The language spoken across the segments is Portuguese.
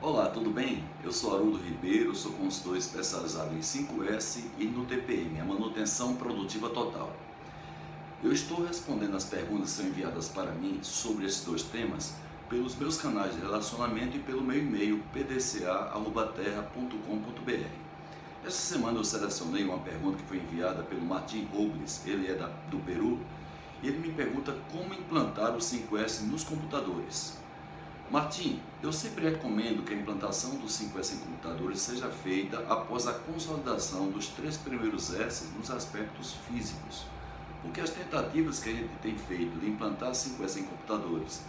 Olá, tudo bem? Eu sou Haroldo Ribeiro, sou consultor especializado em 5S e no TPM, a manutenção produtiva total. Eu estou respondendo as perguntas que são enviadas para mim sobre esses dois temas pelos meus canais de relacionamento e pelo meu e-mail pdca.terra.com.br. Essa semana eu selecionei uma pergunta que foi enviada pelo Martim Robles, ele é da, do Peru, e ele me pergunta como implantar o 5S nos computadores. Martim, eu sempre recomendo que a implantação do 5S em computadores seja feita após a consolidação dos três primeiros S nos aspectos físicos, porque as tentativas que a gente tem feito de implantar 5S em computadores,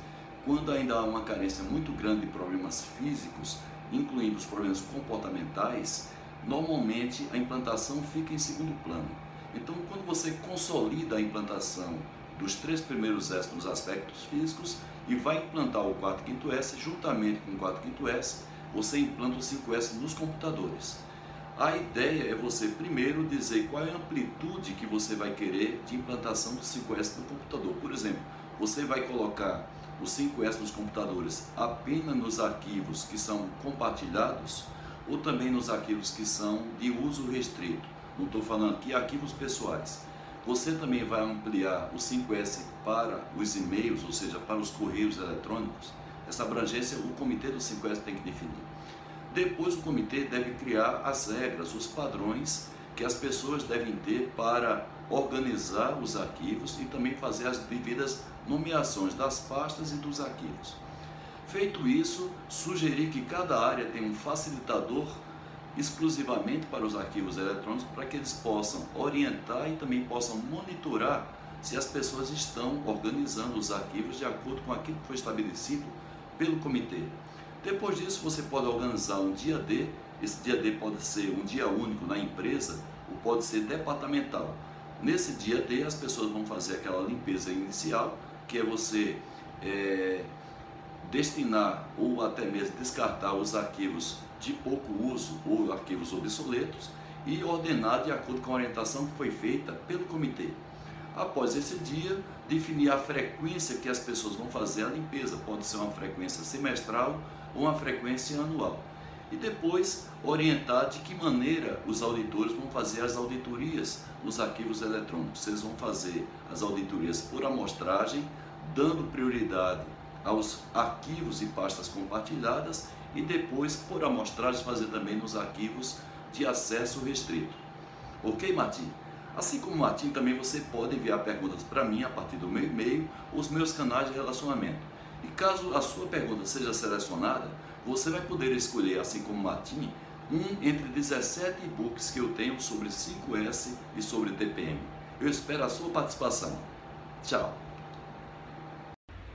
quando ainda há uma carência muito grande de problemas físicos, incluindo os problemas comportamentais, normalmente a implantação fica em segundo plano. Então, quando você consolida a implantação dos três primeiros S nos aspectos físicos e vai implantar o 4 quinto S, juntamente com o 4 quinto S, você implanta o 5S nos computadores. A ideia é você primeiro dizer qual é a amplitude que você vai querer de implantação do 5S no computador. Por exemplo, você vai colocar o 5S nos computadores apenas nos arquivos que são compartilhados ou também nos arquivos que são de uso restrito. Não estou falando aqui arquivos pessoais. Você também vai ampliar o 5S para os e-mails, ou seja, para os correios eletrônicos. Essa abrangência o comitê do 5S tem que definir. Depois o comitê deve criar as regras, os padrões que as pessoas devem ter para organizar os arquivos e também fazer as devidas nomeações das pastas e dos arquivos. Feito isso, sugerir que cada área tenha um facilitador exclusivamente para os arquivos eletrônicos para que eles possam orientar e também possam monitorar se as pessoas estão organizando os arquivos de acordo com aquilo que foi estabelecido pelo comitê. Depois disso, você pode organizar um dia D, esse dia D pode ser um dia único na empresa ou pode ser departamental. Nesse dia D, as pessoas vão fazer aquela limpeza inicial, que é você é, destinar ou até mesmo descartar os arquivos de pouco uso ou arquivos obsoletos e ordenar de acordo com a orientação que foi feita pelo comitê. Após esse dia, definir a frequência que as pessoas vão fazer a limpeza, pode ser uma frequência semestral ou uma frequência anual. E depois orientar de que maneira os auditores vão fazer as auditorias nos arquivos eletrônicos. Eles vão fazer as auditorias por amostragem, dando prioridade aos arquivos e pastas compartilhadas e depois, por amostragem, fazer também nos arquivos de acesso restrito. Ok, Martim? Assim como Martim, também você pode enviar perguntas para mim a partir do meu e-mail, os meus canais de relacionamento. E caso a sua pergunta seja selecionada, você vai poder escolher, assim como Martim, um entre 17 e-books que eu tenho sobre 5S e sobre TPM. Eu espero a sua participação. Tchau!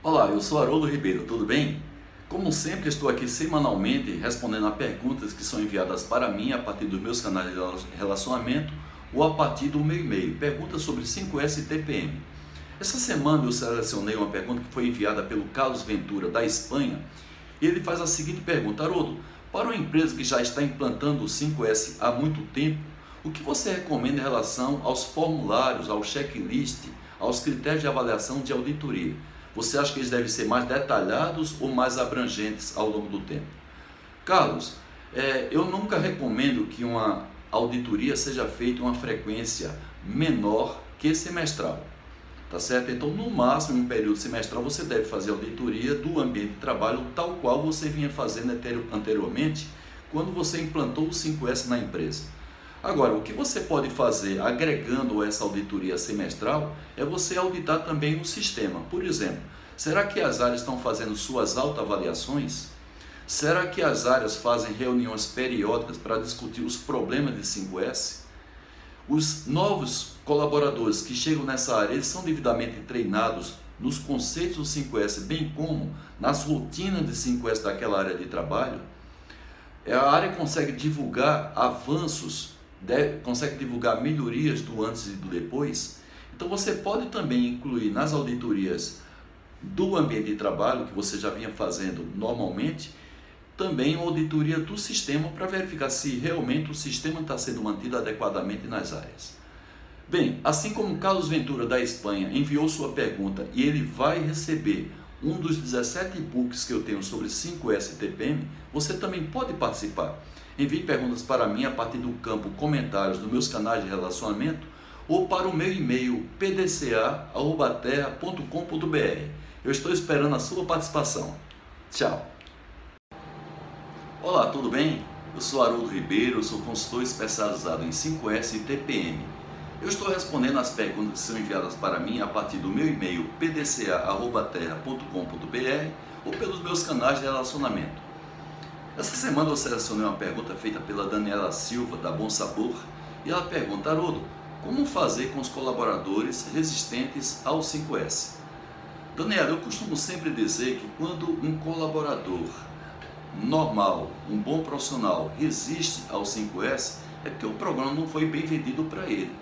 Olá, eu sou Haroldo Ribeiro, tudo bem? Como sempre, estou aqui semanalmente respondendo a perguntas que são enviadas para mim a partir dos meus canais de relacionamento ou a partir do meu e-mail. Perguntas sobre 5S e TPM. Essa semana eu selecionei uma pergunta que foi enviada pelo Carlos Ventura, da Espanha. E ele faz a seguinte pergunta: Haroldo, para uma empresa que já está implantando o 5S há muito tempo, o que você recomenda em relação aos formulários, ao checklist, aos critérios de avaliação de auditoria? Você acha que eles devem ser mais detalhados ou mais abrangentes ao longo do tempo? Carlos, é, eu nunca recomendo que uma auditoria seja feita uma frequência menor que semestral. Tá certo? Então, no máximo, em um período semestral, você deve fazer auditoria do ambiente de trabalho tal qual você vinha fazendo anteriormente quando você implantou o 5S na empresa. Agora, o que você pode fazer agregando essa auditoria semestral é você auditar também o sistema. Por exemplo, será que as áreas estão fazendo suas autoavaliações? Será que as áreas fazem reuniões periódicas para discutir os problemas de 5S? Os novos colaboradores que chegam nessa área, eles são devidamente treinados nos conceitos do 5S, bem como nas rotinas de 5S daquela área de trabalho? A área consegue divulgar avanços deve, consegue divulgar melhorias do antes e do depois. Então você pode também incluir nas auditorias do ambiente de trabalho, que você já vinha fazendo normalmente, também uma auditoria do sistema para verificar se realmente o sistema está sendo mantido adequadamente nas áreas. Bem, assim como Carlos Ventura da Espanha enviou sua pergunta e ele vai receber um dos 17 e-books que eu tenho sobre 5S e TPM, você também pode participar. Envie perguntas para mim a partir do campo comentários dos meus canais de relacionamento ou para o meu e-mail pdca.terra.com.br. Eu estou esperando a sua participação. Tchau! Olá, tudo bem? Eu sou Haroldo Ribeiro, sou consultor especializado em 5S e TPM. Eu estou respondendo as perguntas que são enviadas para mim a partir do meu e-mail pdca.terra.com.br ou pelos meus canais de relacionamento. Essa semana eu selecionei uma pergunta feita pela Daniela Silva, da Bom Sabor, e ela pergunta, Haroldo, como fazer com os colaboradores resistentes ao 5S? Daniela, eu costumo sempre dizer que quando um colaborador normal, um bom profissional resiste ao 5S, é porque o programa não foi bem vendido para ele.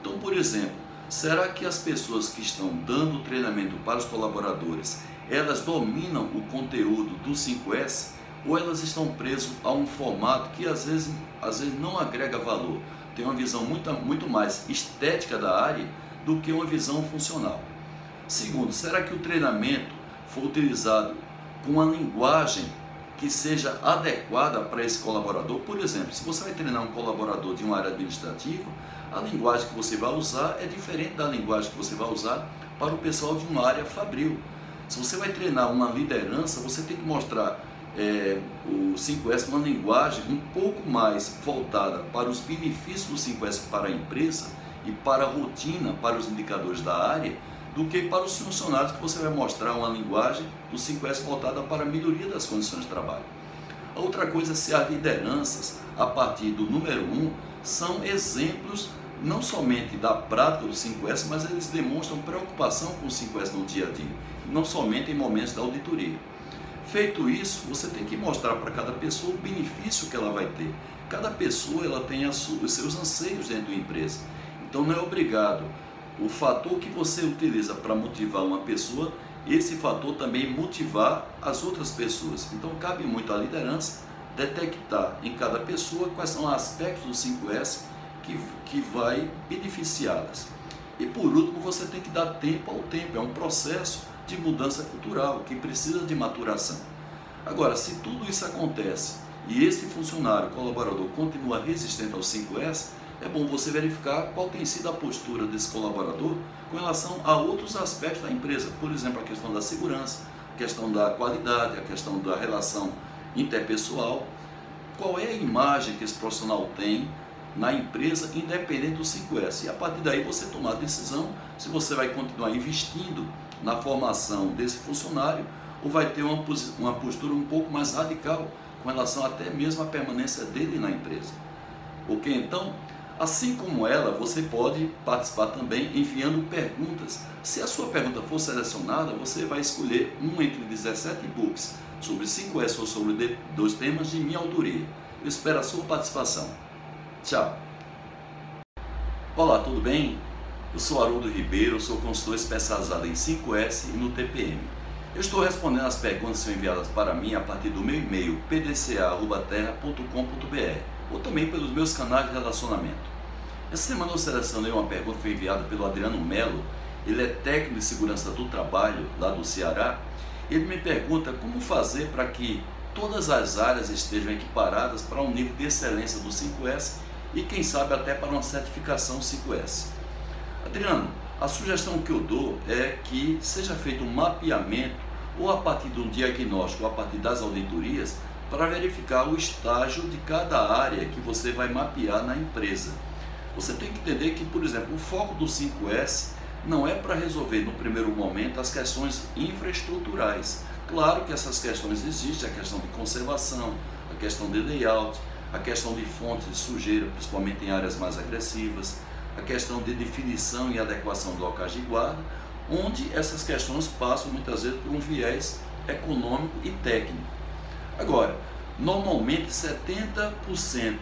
Então, por exemplo, será que as pessoas que estão dando treinamento para os colaboradores, elas dominam o conteúdo do 5S ou elas estão presas a um formato que às vezes, às vezes não agrega valor, tem uma visão muito, muito mais estética da área do que uma visão funcional. Segundo, será que o treinamento foi utilizado com uma linguagem que seja adequada para esse colaborador. Por exemplo, se você vai treinar um colaborador de uma área administrativa, a linguagem que você vai usar é diferente da linguagem que você vai usar para o pessoal de uma área fabril. Se você vai treinar uma liderança, você tem que mostrar é, o 5S uma linguagem um pouco mais voltada para os benefícios do 5S para a empresa e para a rotina, para os indicadores da área, do que para os funcionários que você vai mostrar uma linguagem do 5S voltada para a melhoria das condições de trabalho. A outra coisa é se as lideranças, a partir do número 1, um, são exemplos não somente da prática do 5S, mas eles demonstram preocupação com o 5S no dia a dia, não somente em momentos da auditoria. Feito isso, você tem que mostrar para cada pessoa o benefício que ela vai ter. Cada pessoa ela tem os seus anseios dentro da empresa. Então não é obrigado o fator que você utiliza para motivar uma pessoa, esse fator também motivar as outras pessoas. Então cabe muito à liderança detectar em cada pessoa quais são os aspectos do 5S que, que vai beneficiá-las. E por último, você tem que dar tempo ao tempo, é um processo de mudança cultural que precisa de maturação. Agora, se tudo isso acontece e esse funcionário, colaborador, continua resistente ao 5S, é bom você verificar qual tem sido a postura desse colaborador com relação a outros aspectos da empresa, por exemplo, a questão da segurança, a questão da qualidade, a questão da relação interpessoal. Qual é a imagem que esse profissional tem na empresa, independente do 5S? E a partir daí você tomar a decisão se você vai continuar investindo na formação desse funcionário ou vai ter uma, uma postura um pouco mais radical com relação até mesmo à permanência dele na empresa. Ok? Então, Assim como ela, você pode participar também enviando perguntas. Se a sua pergunta for selecionada, você vai escolher um entre 17 books sobre 5S ou sobre dois temas de minha autoria. Eu espero a sua participação. Tchau! Olá, tudo bem? Eu sou Haroldo Ribeiro, sou consultor especializado em 5S e no TPM. Eu estou respondendo as perguntas que são enviadas para mim a partir do meu e-mail pdca.terra.com.br ou também pelos meus canais de relacionamento. Essa semana eu selecionei uma pergunta que foi enviada pelo Adriano Melo, ele é técnico de segurança do trabalho lá do Ceará. Ele me pergunta como fazer para que todas as áreas estejam equiparadas para um nível de excelência do 5S e quem sabe até para uma certificação 5S. Adriano, a sugestão que eu dou é que seja feito um mapeamento ou a partir do diagnóstico ou a partir das auditorias para verificar o estágio de cada área que você vai mapear na empresa. Você tem que entender que, por exemplo, o foco do 5S não é para resolver no primeiro momento as questões infraestruturais. Claro que essas questões existem, a questão de conservação, a questão de layout, a questão de fontes de sujeira, principalmente em áreas mais agressivas, a questão de definição e adequação de locais de guarda, onde essas questões passam muitas vezes por um viés econômico e técnico. Agora, normalmente 70%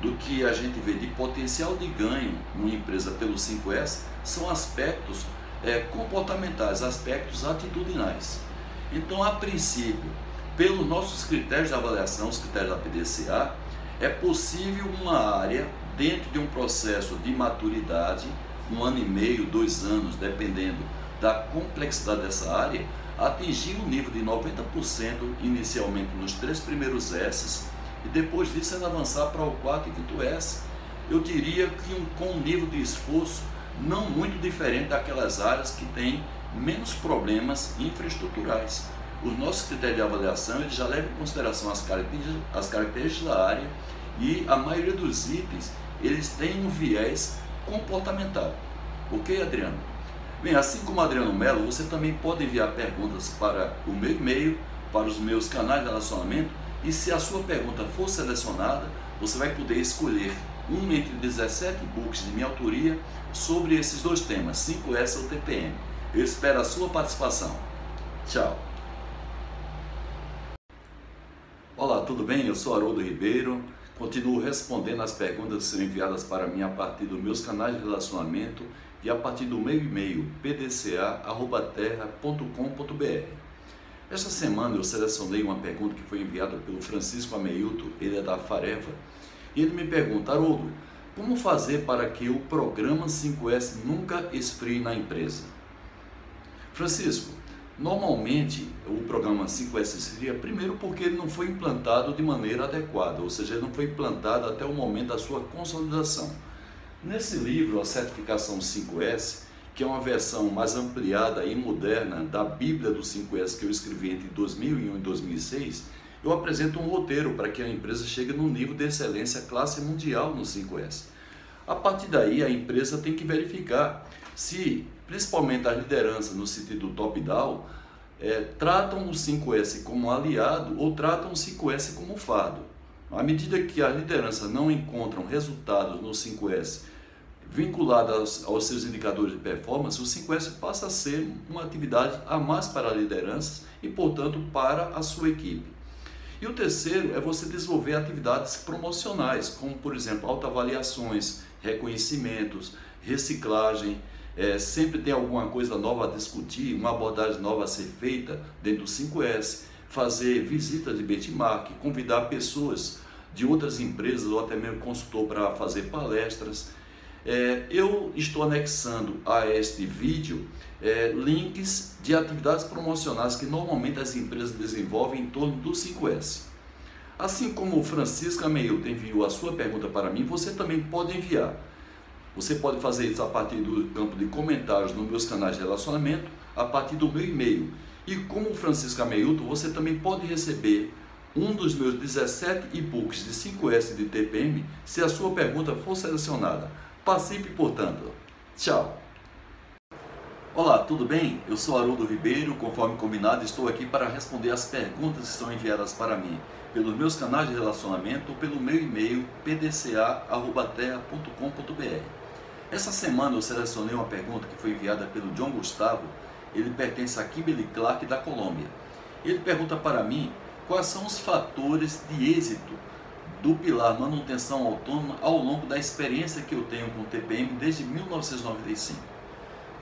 do que a gente vê de potencial de ganho numa empresa pelo 5S são aspectos é, comportamentais, aspectos atitudinais. Então, a princípio, pelos nossos critérios de avaliação, os critérios da PDCA, é possível uma área, dentro de um processo de maturidade, um ano e meio, dois anos, dependendo da complexidade dessa área, atingir um nível de 90% inicialmente nos três primeiros S e depois disso avançar para o quarto e quinto S. Eu diria que um, com um nível de esforço não muito diferente daquelas áreas que têm menos problemas infraestruturais. Os nossos critérios de avaliação eles já levam em consideração as características, as características da área e a maioria dos itens eles têm um viés comportamental. Ok, Adriano? Bem, assim como Adriano Melo, você também pode enviar perguntas para o meu e-mail, para os meus canais de relacionamento e se a sua pergunta for selecionada, você vai poder escolher um entre 17 books de minha autoria sobre esses dois temas, 5S ou TPM. Eu espero a sua participação. Tchau. Olá, tudo bem? Eu sou Haroldo Ribeiro. Continuo respondendo as perguntas que são enviadas para mim a partir dos meus canais de relacionamento e a partir do meu e-mail pdca@terra.com.br. Esta semana eu selecionei uma pergunta que foi enviada pelo Francisco Ameilton, ele é da Fareva, e ele me pergunta, Haroldo, como fazer para que o programa 5S nunca esfrie na empresa? Francisco, Normalmente, o programa 5S seria primeiro porque ele não foi implantado de maneira adequada, ou seja, ele não foi implantado até o momento da sua consolidação. Nesse livro, a certificação 5S, que é uma versão mais ampliada e moderna da Bíblia do 5S que eu escrevi entre 2001 e 2006, eu apresento um roteiro para que a empresa chegue no nível de excelência classe mundial no 5S. A partir daí, a empresa tem que verificar se, principalmente as lideranças no sentido top-down, é, tratam o 5S como aliado ou tratam o 5S como fardo. À medida que as lideranças não encontram resultados no 5S vinculados aos, seus indicadores de performance, o 5S passa a ser uma atividade a mais para a liderança e, portanto, para a sua equipe. E o terceiro é você desenvolver atividades promocionais, como, por exemplo, autoavaliações, reconhecimentos, reciclagem, é, sempre tem alguma coisa nova a discutir, uma abordagem nova a ser feita dentro do 5S, fazer visitas de benchmark, convidar pessoas de outras empresas ou até mesmo consultor para fazer palestras. É, eu estou anexando a este vídeo é, links de atividades promocionais que normalmente as empresas desenvolvem em torno do 5S. Assim como o Francisco Ameilton enviou a sua pergunta para mim, você também pode enviar. Você pode fazer isso a partir do campo de comentários nos meus canais de relacionamento, a partir do meu e-mail. E como Francisco Ameilton, você também pode receber um dos meus 17 e-books de 5S de TPM se a sua pergunta for selecionada. Participe, portanto. Tchau! Olá, tudo bem? Eu sou Haroldo Ribeiro, conforme combinado, estou aqui para responder as perguntas que são enviadas para mim pelos meus canais de relacionamento ou pelo meu e-mail pdca.terra.com.br. Essa semana eu selecionei uma pergunta que foi enviada pelo John Gustavo, ele pertence a Kimberly Clark da Colômbia. Ele pergunta para mim quais são os fatores de êxito do pilar manutenção autônoma ao longo da experiência que eu tenho com o TPM desde 1995.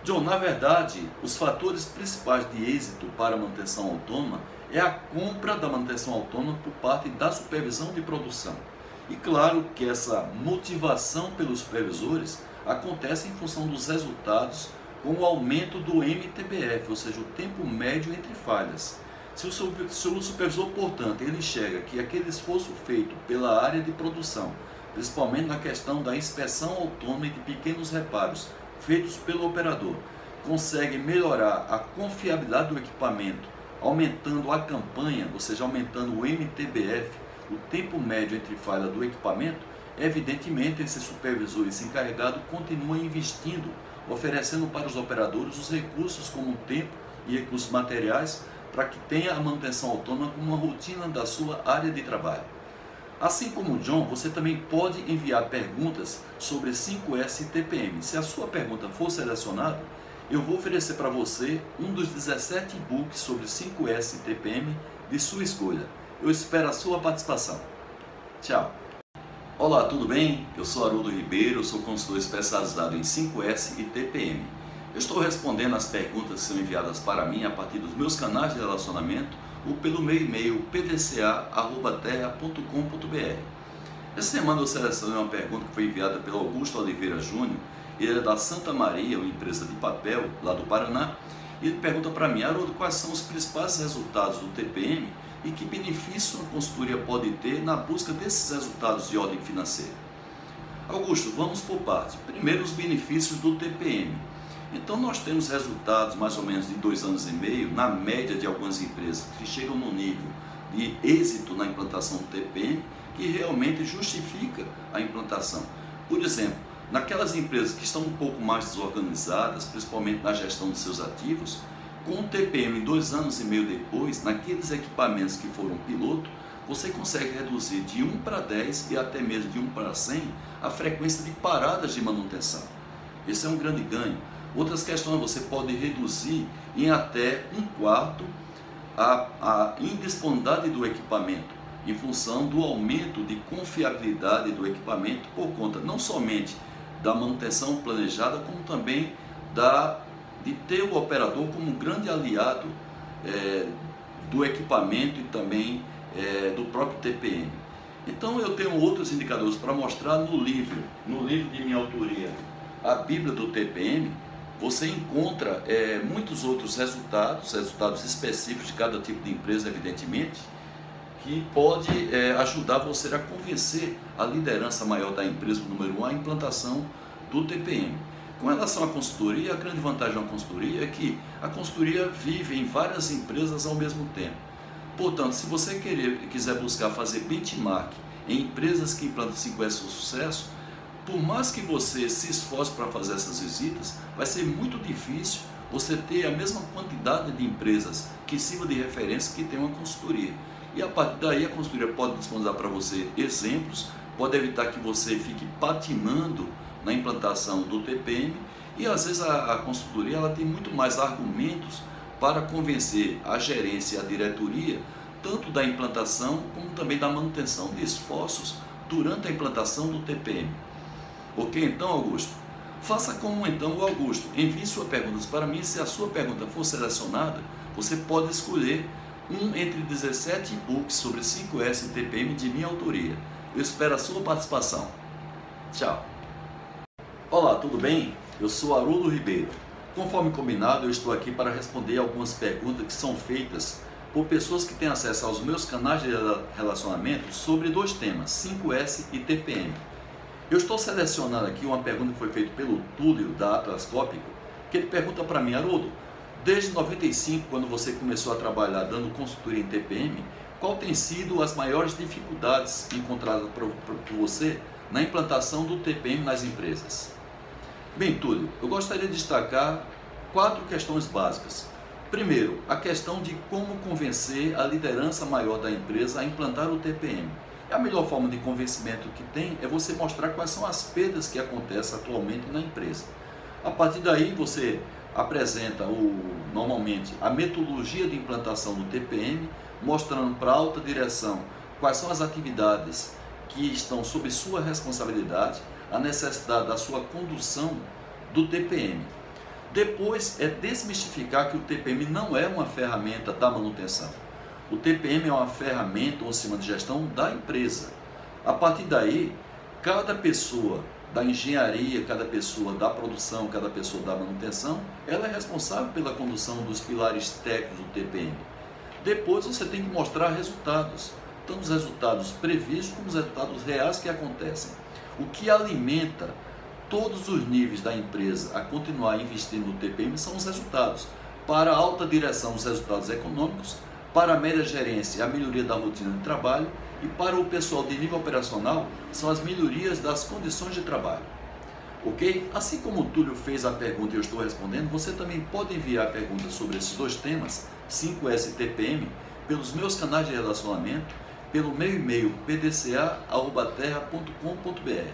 John, na verdade, os fatores principais de êxito para a manutenção autônoma é a compra da manutenção autônoma por parte da supervisão de produção. E claro que essa motivação pelos supervisores acontece em função dos resultados com o aumento do MTBF, ou seja, o tempo médio entre falhas. Se o, supervisor, portanto, ele enxerga que aquele esforço feito pela área de produção, principalmente na questão da inspeção autônoma e de pequenos reparos feitos pelo operador, consegue melhorar a confiabilidade do equipamento, aumentando a campanha, ou seja, aumentando o MTBF, o tempo médio entre falha do equipamento, Evidentemente, esse supervisor, esse encarregado, continua investindo, oferecendo para os operadores os recursos como tempo e recursos materiais para que tenha a manutenção autônoma como uma rotina da sua área de trabalho. Assim como o John, você também pode enviar perguntas sobre 5S e TPM. Se a sua pergunta for selecionada, eu vou oferecer para você um dos 17 e-books sobre 5S e TPM de sua escolha. Eu espero a sua participação. Tchau! Olá, tudo bem? Eu sou Haroldo Ribeiro, sou consultor especializado em 5S e TPM. Eu estou respondendo as perguntas que são enviadas para mim a partir dos meus canais de relacionamento ou pelo meu e-mail pdca.terra.com.br. Essa semana eu selecionei uma pergunta que foi enviada pelo Augusto Oliveira Júnior, ele é da Santa Maria, uma empresa de papel lá do Paraná, E ele pergunta para mim, Haroldo, quais são os principais resultados do TPM e que benefício a consultoria pode ter na busca desses resultados de ordem financeira? Augusto, vamos por partes. Primeiro, os benefícios do TPM. Então, nós temos resultados mais ou menos de dois anos e meio, na média de algumas empresas que chegam no nível de êxito na implantação do TPM, que realmente justifica a implantação. Por exemplo, naquelas empresas que estão um pouco mais desorganizadas, principalmente na gestão dos seus ativos, com o TPM dois anos e meio depois, naqueles equipamentos que foram piloto, você consegue reduzir de 1 para 10 e até mesmo de 1 para 100 a frequência de paradas de manutenção. Esse é um grande ganho. Outras questões, você pode reduzir em até um quarto a, a indisponibilidade do equipamento, em função do aumento de confiabilidade do equipamento por conta não somente da manutenção planejada, como também da, de ter o operador como um grande aliado é, do equipamento e também é, do próprio TPM. Então eu tenho outros indicadores para mostrar no livro, no livro de minha autoria, a Bíblia do TPM, você encontra é, muitos outros resultados, resultados específicos de cada tipo de empresa, evidentemente, que pode é, ajudar você a convencer a liderança maior da empresa, número um, a implantação do TPM. Com relação à consultoria, a grande vantagem da consultoria é que a consultoria vive em várias empresas ao mesmo tempo. Portanto, se você querer, quiser buscar fazer benchmark em empresas que implantam 5S com sucesso, por mais que você se esforce para fazer essas visitas, vai ser muito difícil você ter a mesma quantidade de empresas que sirva de referência que tem uma consultoria. E a partir daí a consultoria pode disponibilizar para você exemplos, pode evitar que você fique patinando na implantação do TPM e às vezes a, a consultoria ela tem muito mais argumentos para convencer a gerência e a diretoria, tanto da implantação como também da manutenção de esforços durante a implantação do TPM. Ok, então, Augusto? Faça como então o Augusto. Envie suas perguntas para mim. Se a sua pergunta for selecionada, você pode escolher um entre 17 e-books sobre 5S e TPM de minha autoria. Eu espero a sua participação. Tchau. Olá, tudo bem? Eu sou Haroldo Ribeiro. Conforme combinado, eu estou aqui para responder algumas perguntas que são feitas por pessoas que têm acesso aos meus canais de relacionamento sobre dois temas, 5S e TPM. Eu estou selecionando aqui uma pergunta que foi feita pelo Túlio da Atlas Cópico, que ele pergunta para mim, Haroldo, desde 95, quando você começou a trabalhar dando consultoria em TPM, qual tem sido as maiores dificuldades encontradas por, você na implantação do TPM nas empresas? Bem, Túlio, eu gostaria de destacar quatro questões básicas. Primeiro, a questão de como convencer a liderança maior da empresa a implantar o TPM. E a melhor forma de convencimento que tem é você mostrar quais são as perdas que acontecem atualmente na empresa. A partir daí, você apresenta o, normalmente a metodologia de implantação do TPM, mostrando para a alta direção quais são as atividades que estão sob sua responsabilidade, a necessidade da sua condução do TPM. Depois é desmistificar que o TPM não é uma ferramenta da manutenção. O TPM é uma ferramenta, um sistema de gestão da empresa. A partir daí, cada pessoa da engenharia, cada pessoa da produção, cada pessoa da manutenção, ela é responsável pela condução dos pilares técnicos do TPM. Depois você tem que mostrar resultados, tanto os resultados previstos como os resultados reais que acontecem. O que alimenta todos os níveis da empresa a continuar investindo no TPM são os resultados. Para a alta direção, os resultados econômicos, para a média gerência, a melhoria da rotina de trabalho e para o pessoal de nível operacional, são as melhorias das condições de trabalho. Ok? Assim como o Túlio fez a pergunta e eu estou respondendo, você também pode enviar perguntas sobre esses dois temas, 5S e TPM, pelos meus canais de relacionamento, pelo meu e-mail pdca.terra.com.br.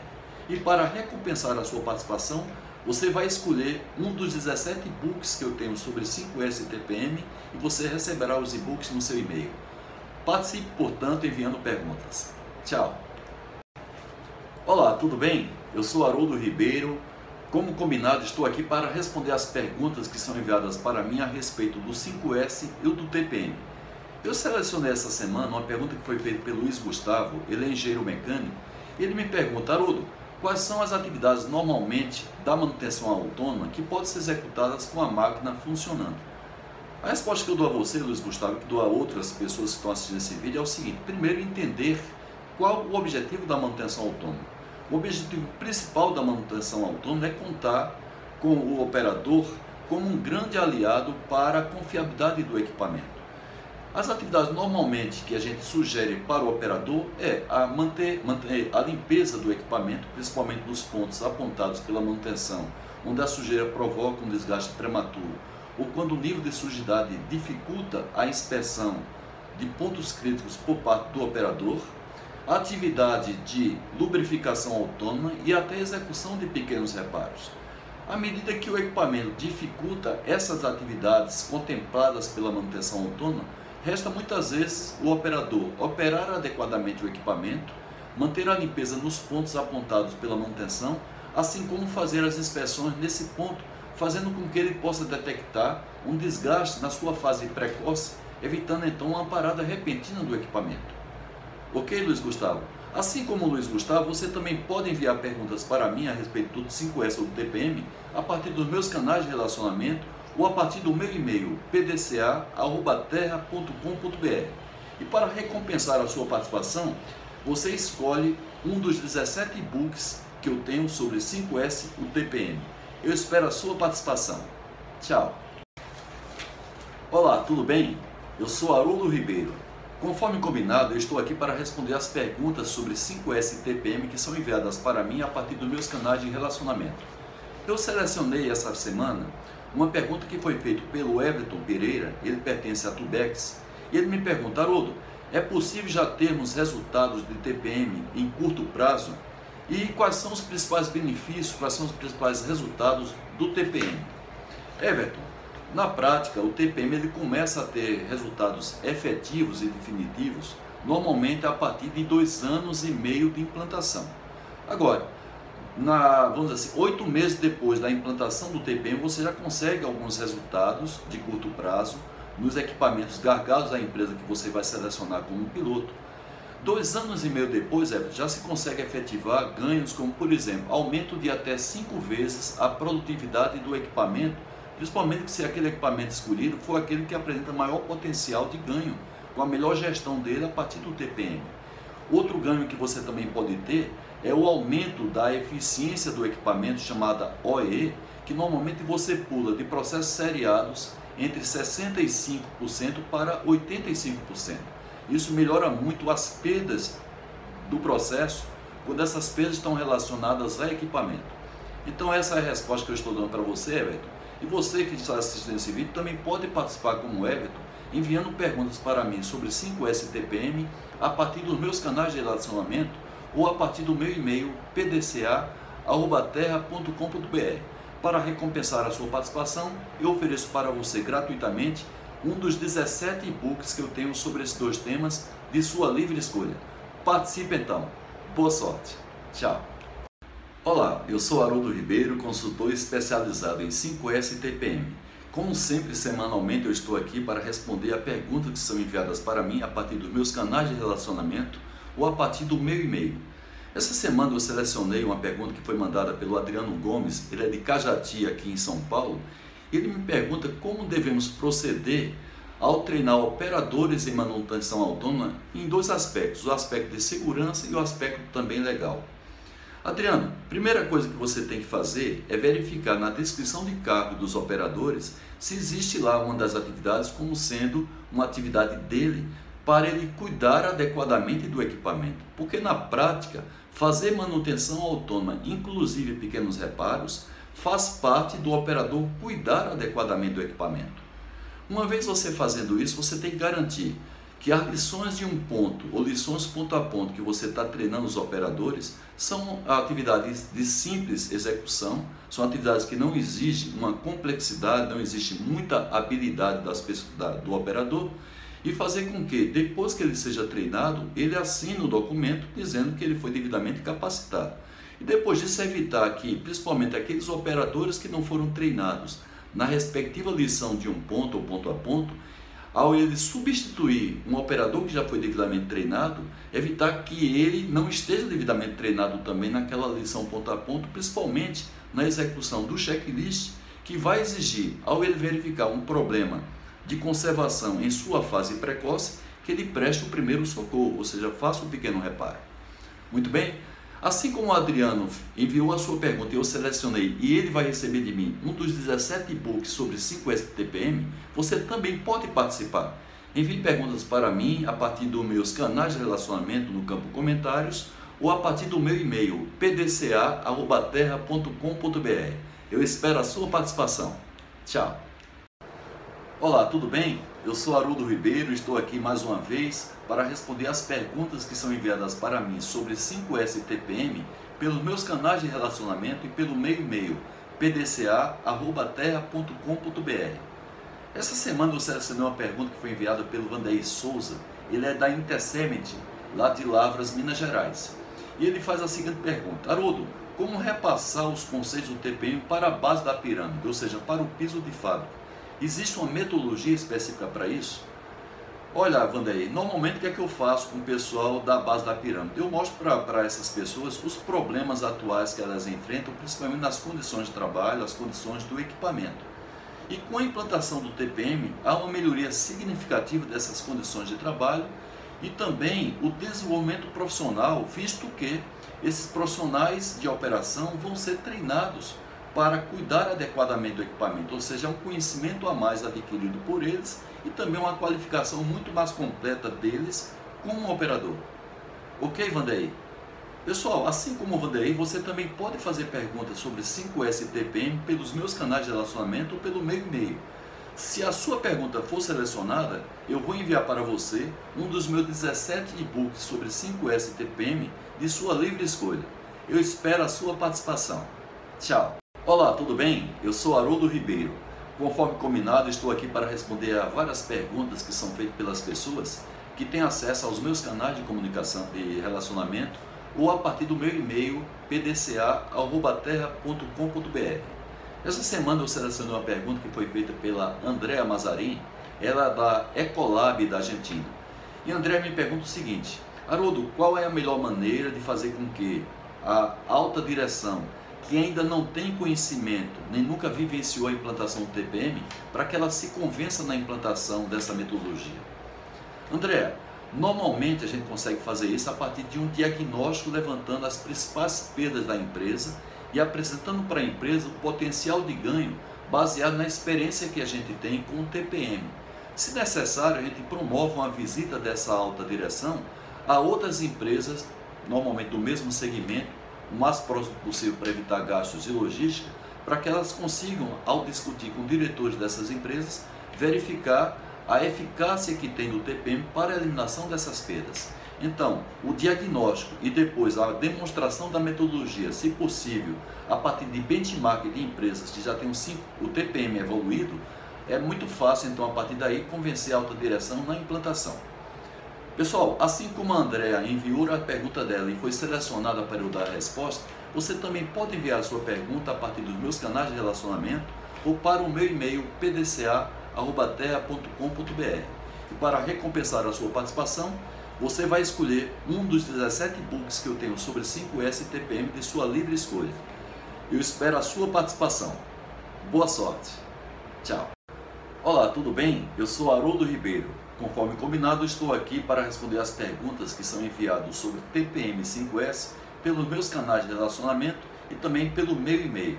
E para recompensar a sua participação, você vai escolher um dos 17 e-books que eu tenho sobre 5S e TPM e você receberá os e-books no seu e-mail. Participe, portanto, enviando perguntas. Tchau! Olá, tudo bem? Eu sou Haroldo Ribeiro. Como combinado, estou aqui para responder as perguntas que são enviadas para mim a respeito do 5S e do TPM. Eu selecionei essa semana uma pergunta que foi feita pelo Luiz Gustavo, ele é engenheiro mecânico, e ele me pergunta, Haroldo, Quais são as atividades normalmente da manutenção autônoma que podem ser executadas com a máquina funcionando? A resposta que eu dou a você, Luiz Gustavo, e que dou a outras pessoas que estão assistindo esse vídeo é o seguinte: primeiro, entender qual o objetivo da manutenção autônoma. O objetivo principal da manutenção autônoma é contar com o operador como um grande aliado para a confiabilidade do equipamento. As atividades normalmente que a gente sugere para o operador é a manter, manter a limpeza do equipamento, principalmente nos pontos apontados pela manutenção, onde a sujeira provoca um desgaste prematuro, ou quando o nível de sujidade dificulta a inspeção de pontos críticos por parte do operador, a atividade de lubrificação autônoma e até execução de pequenos reparos. À medida que o equipamento dificulta essas atividades contempladas pela manutenção autônoma, Resta muitas vezes o operador operar adequadamente o equipamento, manter a limpeza nos pontos apontados pela manutenção, assim como fazer as inspeções nesse ponto, fazendo com que ele possa detectar um desgaste na sua fase precoce, evitando então uma parada repentina do equipamento. Ok, Luiz Gustavo? Assim como o Luiz Gustavo, você também pode enviar perguntas para mim a respeito do 5S ou do TPM a partir dos meus canais de relacionamento ou a partir do meu e-mail pdca@terra.com.br. E para recompensar a sua participação, você escolhe um dos 17 e-books que eu tenho sobre 5S o TPM. Eu espero a sua participação. Tchau. Olá, tudo bem? Eu sou Haroldo Ribeiro. Conforme combinado, eu estou aqui para responder as perguntas sobre 5S e TPM que são enviadas para mim a partir dos meus canais de relacionamento. Eu selecionei essa semana uma pergunta que foi feita pelo Everton Pereira, ele pertence à Tubex, e ele me pergunta, Haroldo, é possível já termos resultados de TPM em curto prazo? E quais são os principais benefícios, quais são os principais resultados do TPM? Everton, na prática, o TPM ele começa a ter resultados efetivos e definitivos normalmente a partir de dois anos e meio de implantação. Agora, na, vamos dizer assim, oito meses depois da implantação do TPM, você já consegue alguns resultados de curto prazo nos equipamentos gargalos da empresa que você vai selecionar como piloto. Dois anos e meio depois, já se consegue efetivar ganhos como, por exemplo, aumento de até cinco vezes a produtividade do equipamento, principalmente se aquele equipamento escolhido for aquele que apresenta maior potencial de ganho, com a melhor gestão dele a partir do TPM. Outro ganho que você também pode ter é o aumento da eficiência do equipamento chamada OE, que normalmente você pula de processos seriados entre 65% para 85%. Isso melhora muito as perdas do processo quando essas perdas estão relacionadas a equipamento. Então essa é a resposta que eu estou dando para você, Everton. E você que está assistindo esse vídeo também pode participar como Everton, enviando perguntas para mim sobre 5S TPM a partir dos meus canais de relacionamento ou a partir do meu e-mail pdca@terra.com.br. Para recompensar a sua participação, eu ofereço para você gratuitamente um dos 17 e-books que eu tenho sobre esses dois temas de sua livre escolha. Participe então. Boa sorte. Tchau. Olá, eu sou Haroldo Ribeiro, consultor especializado em 5S e TPM. Como sempre, semanalmente eu estou aqui para responder a perguntas que são enviadas para mim a partir dos meus canais de relacionamento ou a partir do meu e-mail. Essa semana eu selecionei uma pergunta que foi mandada pelo Adriano Gomes, ele é de Cajati, aqui em São Paulo. Ele me pergunta como devemos proceder ao treinar operadores em manutenção autônoma em dois aspectos, o aspecto de segurança e o aspecto também legal. Adriano, primeira coisa que você tem que fazer é verificar na descrição de cargo dos operadores se existe lá uma das atividades como sendo uma atividade dele para ele cuidar adequadamente do equipamento. Porque na prática, fazer manutenção autônoma, inclusive pequenos reparos, faz parte do operador cuidar adequadamente do equipamento. Uma vez você fazendo isso, você tem que garantir que as lições de um ponto ou lições ponto a ponto que você está treinando os operadores são atividades de simples execução, são atividades que não exigem uma complexidade, não existe muita habilidade das pessoas, do operador e fazer com que, depois que ele seja treinado, ele assine o documento dizendo que ele foi devidamente capacitado. E depois disso, evitar que, principalmente aqueles operadores que não foram treinados na respectiva lição de um ponto ou ponto a ponto, ao ele substituir um operador que já foi devidamente treinado, evitar que ele não esteja devidamente treinado também naquela lição ponto a ponto, principalmente na execução do checklist, que vai exigir, ao ele verificar um problema de conservação em sua fase precoce, que ele preste o primeiro socorro, ou seja, faça um pequeno reparo. Muito bem? Assim como o Adriano enviou a sua pergunta e eu selecionei e ele vai receber de mim um dos 17 e-books sobre 5S TPM, você também pode participar. Envie perguntas para mim a partir dos meus canais de relacionamento no campo comentários ou a partir do meu e-mail pdca@terra.com.br. Eu espero a sua participação. Tchau. Olá, tudo bem? Eu sou Haroldo Ribeiro e estou aqui mais uma vez para responder as perguntas que são enviadas para mim sobre 5S TPM pelos meus canais de relacionamento e pelo meu e-mail pdca@terra.com.br. Essa semana eu selecionei uma pergunta que foi enviada pelo Vandeir Souza. Ele é da Intercement, lá de Lavras, Minas Gerais. E ele faz a seguinte pergunta: Haroldo, como repassar os conceitos do TPM para a base da pirâmide, ou seja, para o piso de fábrica? Existe uma metodologia específica para isso? Olha, Vandeir, normalmente o que é que eu faço com o pessoal da base da pirâmide? Eu mostro para essas pessoas os problemas atuais que elas enfrentam, principalmente nas condições de trabalho, as condições do equipamento. E com a implantação do TPM, há uma melhoria significativa dessas condições de trabalho e também o desenvolvimento profissional, visto que esses profissionais de operação vão ser treinados para cuidar adequadamente do equipamento, ou seja, um conhecimento a mais adquirido por eles e também uma qualificação muito mais completa deles como operador. Ok, Vandeir? Pessoal, assim como o Vandeir, você também pode fazer perguntas sobre 5S TPM pelos meus canais de relacionamento ou pelo meu e-mail. Se a sua pergunta for selecionada, eu vou enviar para você um dos meus 17 e-books sobre 5S TPM de sua livre escolha. Eu espero a sua participação. Tchau! Olá, tudo bem? Eu sou Haroldo Ribeiro. Conforme combinado, estou aqui para responder a várias perguntas que são feitas pelas pessoas que têm acesso aos meus canais de comunicação e relacionamento ou a partir do meu e-mail pdca.terra.com.br. Essa semana eu selecionei uma pergunta que foi feita pela Andréa Mazarin, ela é da Ecolab da Argentina. E Andréa me pergunta o seguinte: Haroldo, qual é a melhor maneira de fazer com que a alta direção que ainda não tem conhecimento, nem nunca vivenciou a implantação do TPM, para que ela se convença na implantação dessa metodologia. André, normalmente a gente consegue fazer isso a partir de um diagnóstico levantando as principais perdas da empresa e apresentando para a empresa o potencial de ganho baseado na experiência que a gente tem com o TPM. Se necessário, a gente promove uma visita dessa alta direção a outras empresas, normalmente do mesmo segmento, o mais próximo possível para evitar gastos de logística, para que elas consigam, ao discutir com diretores dessas empresas, verificar a eficácia que tem do TPM para a eliminação dessas perdas. Então, o diagnóstico e depois a demonstração da metodologia, se possível, a partir de benchmark de empresas que já têm o TPM evoluído, é muito fácil, então, a partir daí, convencer a alta direção na implantação. Pessoal, assim como a Andrea enviou a pergunta dela e foi selecionada para eu dar a resposta, você também pode enviar a sua pergunta a partir dos meus canais de relacionamento ou para o meu e-mail pdca.terra.com.br. E para recompensar a sua participação, você vai escolher um dos 17 books que eu tenho sobre 5S e TPM de sua livre escolha. Eu espero a sua participação. Boa sorte. Tchau. Olá, tudo bem? Eu sou Haroldo Ribeiro Conforme combinado, estou aqui para responder as perguntas que são enviadas sobre TPM 5S pelos meus canais de relacionamento e também pelo meu e-mail.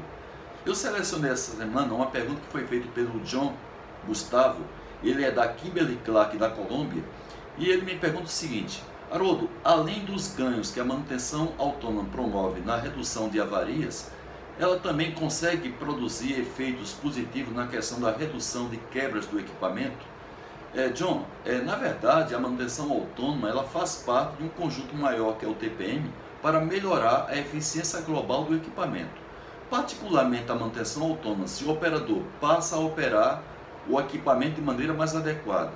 Eu selecionei essa semana uma pergunta que foi feita pelo John Gustavo, ele é da Kimberly Clark da Colômbia, e ele me pergunta o seguinte: Haroldo, além dos ganhos que a manutenção autônoma promove na redução de avarias, ela também consegue produzir efeitos positivos na questão da redução de quebras do equipamento? É, John, é, na verdade, a manutenção autônoma ela faz parte de um conjunto maior que é o TPM para melhorar a eficiência global do equipamento. Particularmente a manutenção autônoma, se o operador passa a operar o equipamento de maneira mais adequada,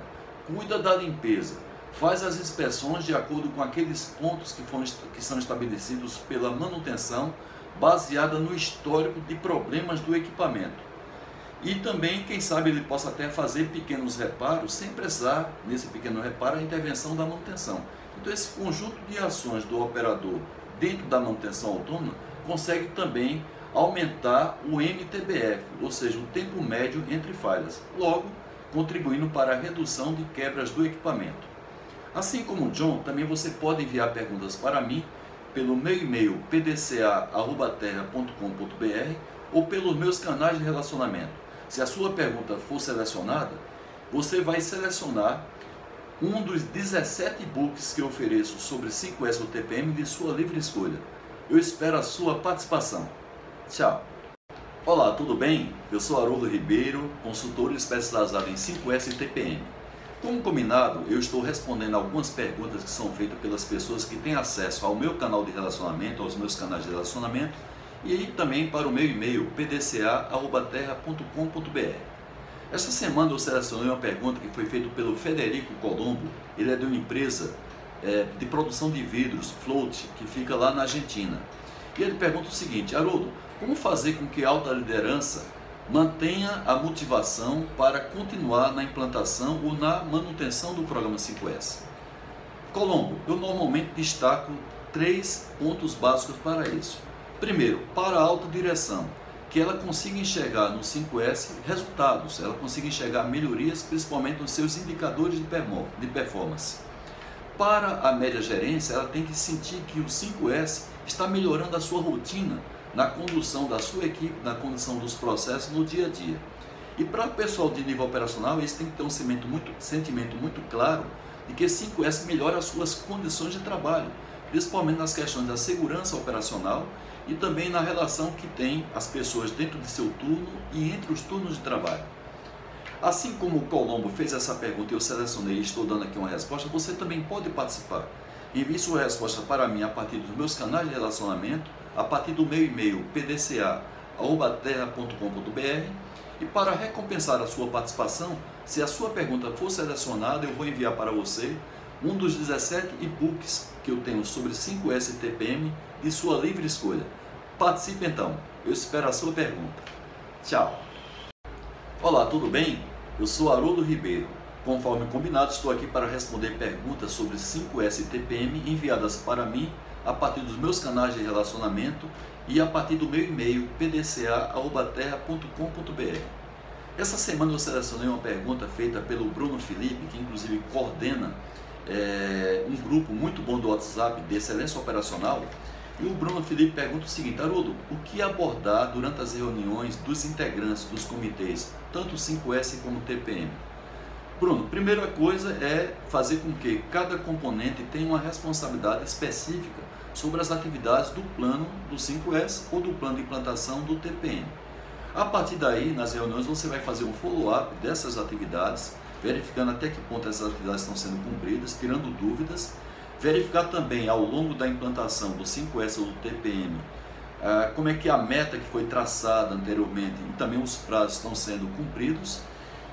cuida da limpeza, faz as inspeções de acordo com aqueles pontos que, foram, que são estabelecidos pela manutenção, baseada no histórico de problemas do equipamento e também, quem sabe, ele possa até fazer pequenos reparos sem precisar, nesse pequeno reparo, a intervenção da manutenção. Então, esse conjunto de ações do operador dentro da manutenção autônoma consegue também aumentar o MTBF, ou seja, o tempo médio entre falhas. Logo, contribuindo para a redução de quebras do equipamento. Assim como o John, também você pode enviar perguntas para mim pelo meu e-mail pdca@terra.com.br ou pelos meus canais de relacionamento. Se a sua pergunta for selecionada, você vai selecionar um dos 17 books que eu ofereço sobre 5S ou TPM de sua livre escolha. Eu espero a sua participação. Tchau! Olá, tudo bem? Eu sou Haroldo Ribeiro, consultor especializado em 5S e TPM. Como combinado, eu estou respondendo algumas perguntas que são feitas pelas pessoas que têm acesso ao meu canal de relacionamento, aos meus canais de relacionamento e também para o meu e-mail pdca@terra.com.br. Esta semana eu selecionei uma pergunta que foi feita pelo Federico Colombo. Ele é de uma empresa é, de produção de vidros, Float, que fica lá na Argentina. E ele pergunta o seguinte: Haroldo, como fazer com que alta liderança mantenha a motivação para continuar na implantação ou na manutenção do programa 5S? Colombo, eu normalmente destaco três pontos básicos para isso. Primeiro, para a alta direção que ela consiga enxergar no 5S resultados, ela consiga enxergar melhorias, principalmente nos seus indicadores de performance. Para a média gerência, ela tem que sentir que o 5S está melhorando a sua rotina na condução da sua equipe, na condução dos processos no dia a dia. E para o pessoal de nível operacional, eles têm que ter um sentimento muito, sentimento muito claro de que 5S melhora as suas condições de trabalho, principalmente nas questões da segurança operacional e também na relação que tem as pessoas dentro de seu turno e entre os turnos de trabalho. Assim como o Colombo fez essa pergunta e eu selecionei e estou dando aqui uma resposta, você também pode participar. Envie sua resposta para mim a partir dos meus canais de relacionamento, a partir do meu e-mail pdca.terra.com.br e para recompensar a sua participação, se a sua pergunta for selecionada, eu vou enviar para você um dos 17 e-books que eu tenho sobre 5S TPM de sua livre escolha. Participe então, eu espero a sua pergunta. Tchau! Olá, tudo bem? Eu sou Haroldo Ribeiro. Conforme combinado, estou aqui para responder perguntas sobre 5S TPM enviadas para mim a partir dos meus canais de relacionamento e a partir do meu e-mail pdca.terra.com.br. Essa semana eu selecionei uma pergunta feita pelo Bruno Felipe, que inclusive coordena é, um grupo muito bom do WhatsApp de excelência operacional e o Bruno Felipe pergunta o seguinte, Haroldo, o que abordar durante as reuniões dos integrantes dos comitês, tanto 5S como TPM? Bruno, primeira coisa é fazer com que cada componente tenha uma responsabilidade específica sobre as atividades do plano do 5S ou do plano de implantação do TPM. A partir daí, nas reuniões, você vai fazer um follow-up dessas atividades, verificando até que ponto essas atividades estão sendo cumpridas, tirando dúvidas Verificar também ao longo da implantação do 5S ou do TPM ah, como é que a meta que foi traçada anteriormente e também os prazos estão sendo cumpridos.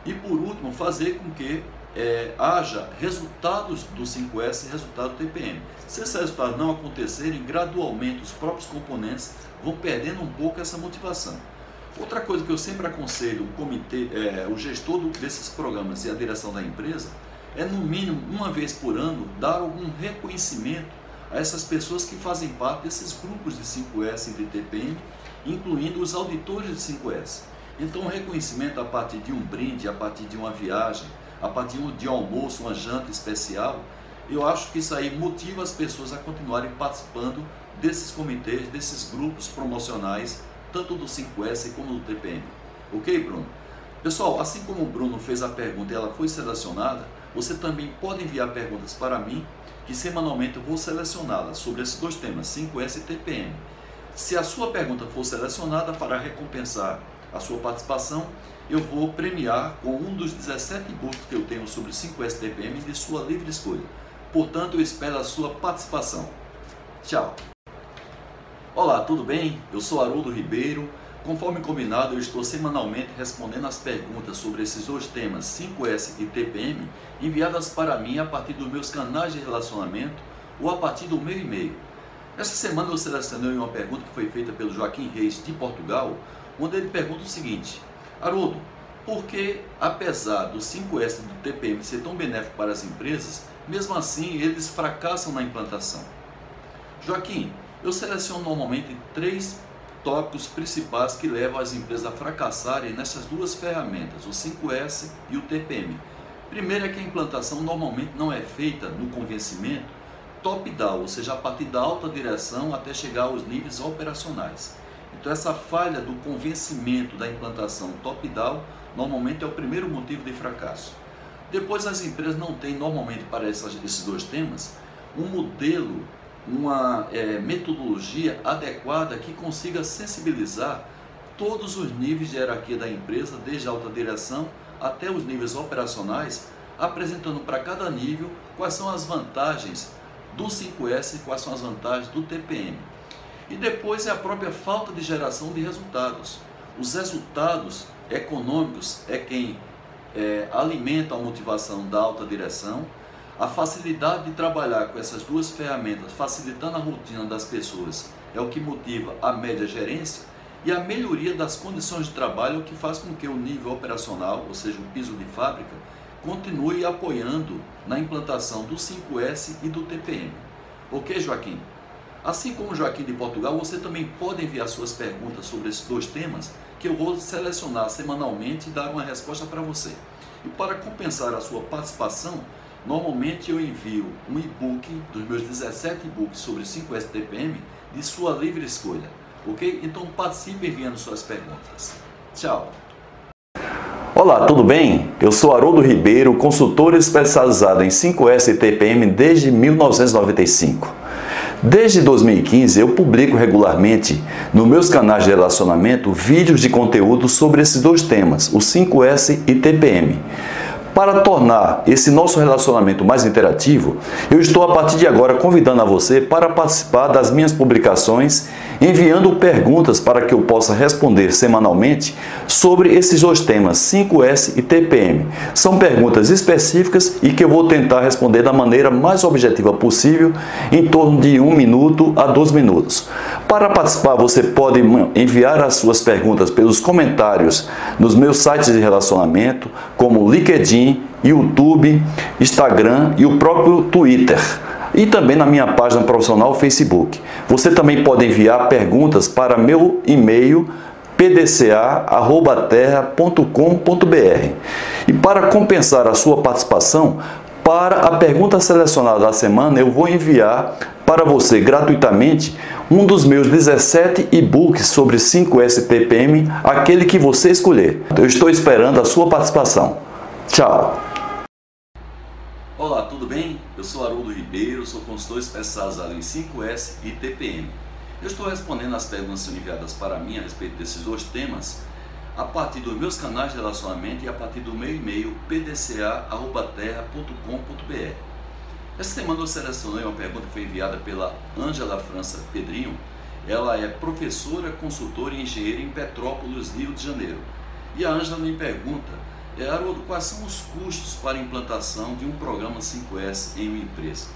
E por último, fazer com que é, haja resultados do 5S e resultados do TPM. Se esses resultados não acontecerem, gradualmente os próprios componentes vão perdendo um pouco essa motivação. Outra coisa que eu sempre aconselho o comitê, é, o gestor desses programas e a direção da empresa é no mínimo uma vez por ano dar algum reconhecimento a essas pessoas que fazem parte desses grupos de 5S e de TPM, incluindo os auditores de 5S. Então, reconhecimento a partir de um brinde, a partir de uma viagem, a partir de um almoço, uma janta especial, eu acho que isso aí motiva as pessoas a continuarem participando desses comitês, desses grupos promocionais, tanto do 5S como do TPM. Ok, Bruno? Pessoal, assim como o Bruno fez a pergunta e ela foi selecionada, você também pode enviar perguntas para mim, que semanalmente eu vou selecioná-las sobre esses dois temas, 5S e TPM. Se a sua pergunta for selecionada para recompensar a sua participação, eu vou premiar com um dos 17 books que eu tenho sobre 5S TPM de sua livre escolha. Portanto, eu espero a sua participação. Tchau! Olá, tudo bem? Eu sou Haroldo Ribeiro Conforme combinado, eu estou semanalmente respondendo as perguntas sobre esses dois temas, 5S e TPM, enviadas para mim a partir dos meus canais de relacionamento ou a partir do meu e-mail. Esta semana eu selecionei uma pergunta que foi feita pelo Joaquim Reis de Portugal, onde ele pergunta o seguinte: Haroldo, por que, apesar do 5S e do TPM ser tão benéfico para as empresas, mesmo assim eles fracassam na implantação? Joaquim, eu seleciono normalmente três tópicos principais que levam as empresas a fracassarem nessas duas ferramentas, o 5S e o TPM. Primeiro é que a implantação normalmente não é feita no convencimento top-down, ou seja, a partir da alta direção até chegar aos níveis operacionais. Então essa falha do convencimento da implantação top-down normalmente é o primeiro motivo de fracasso. Depois as empresas não têm normalmente para esses dois temas um modelo, uma é, metodologia adequada que consiga sensibilizar todos os níveis de hierarquia da empresa, desde a alta direção até os níveis operacionais, apresentando para cada nível quais são as vantagens do 5S e quais são as vantagens do TPM. E depois é a própria falta de geração de resultados. Os resultados econômicos é quem é, alimenta a motivação da alta direção, a facilidade de trabalhar com essas duas ferramentas, facilitando a rotina das pessoas, é o que motiva a média gerência e a melhoria das condições de trabalho, é o que faz com que o nível operacional, ou seja, o piso de fábrica, continue apoiando na implantação do 5S e do TPM. Ok, Joaquim? Assim como Joaquim de Portugal, você também pode enviar suas perguntas sobre esses dois temas que eu vou selecionar semanalmente e dar uma resposta para você. E para compensar a sua participação, normalmente eu envio um e-book dos meus 17 e-books sobre 5S TPM de sua livre escolha. Ok? Então participe enviando suas perguntas. Tchau! Olá, tudo bem? Eu sou Haroldo Ribeiro, consultor especializado em 5S e TPM desde 1995. Desde 2015 eu publico regularmente nos meus canais de relacionamento vídeos de conteúdo sobre esses dois temas, o 5S e TPM. Para tornar esse nosso relacionamento mais interativo, eu estou a partir de agora convidando a você para participar das minhas publicações, enviando perguntas para que eu possa responder semanalmente sobre esses dois temas, 5S e TPM. São perguntas específicas e que eu vou tentar responder da maneira mais objetiva possível, em torno de um minuto a dois minutos. Para participar, você pode enviar as suas perguntas pelos comentários nos meus sites de relacionamento, como LinkedIn, YouTube, Instagram e o próprio Twitter e também na minha página profissional Facebook. Você também pode enviar perguntas para meu e-mail pdca@terra.com.br. E para compensar a sua participação, para a pergunta selecionada da semana, eu vou enviar para você gratuitamente um dos meus 17 e-books sobre 5S TPM, aquele que você escolher. Eu estou esperando a sua participação. Tchau! Olá, tudo bem? Eu sou Haroldo Ribeiro, sou consultor especializado em 5S e TPM. Eu estou respondendo as perguntas enviadas para mim a respeito desses dois temas a partir dos meus canais de relacionamento e a partir do meu e-mail pdca.terra.com.br. Essa semana eu selecionei uma pergunta que foi enviada pela Ângela França Pedrinho. Ela é professora, consultora e engenheira em Petrópolis, Rio de Janeiro. E a Ângela me pergunta é, Haroldo, quais são os custos para a implantação de um programa 5S em uma empresa?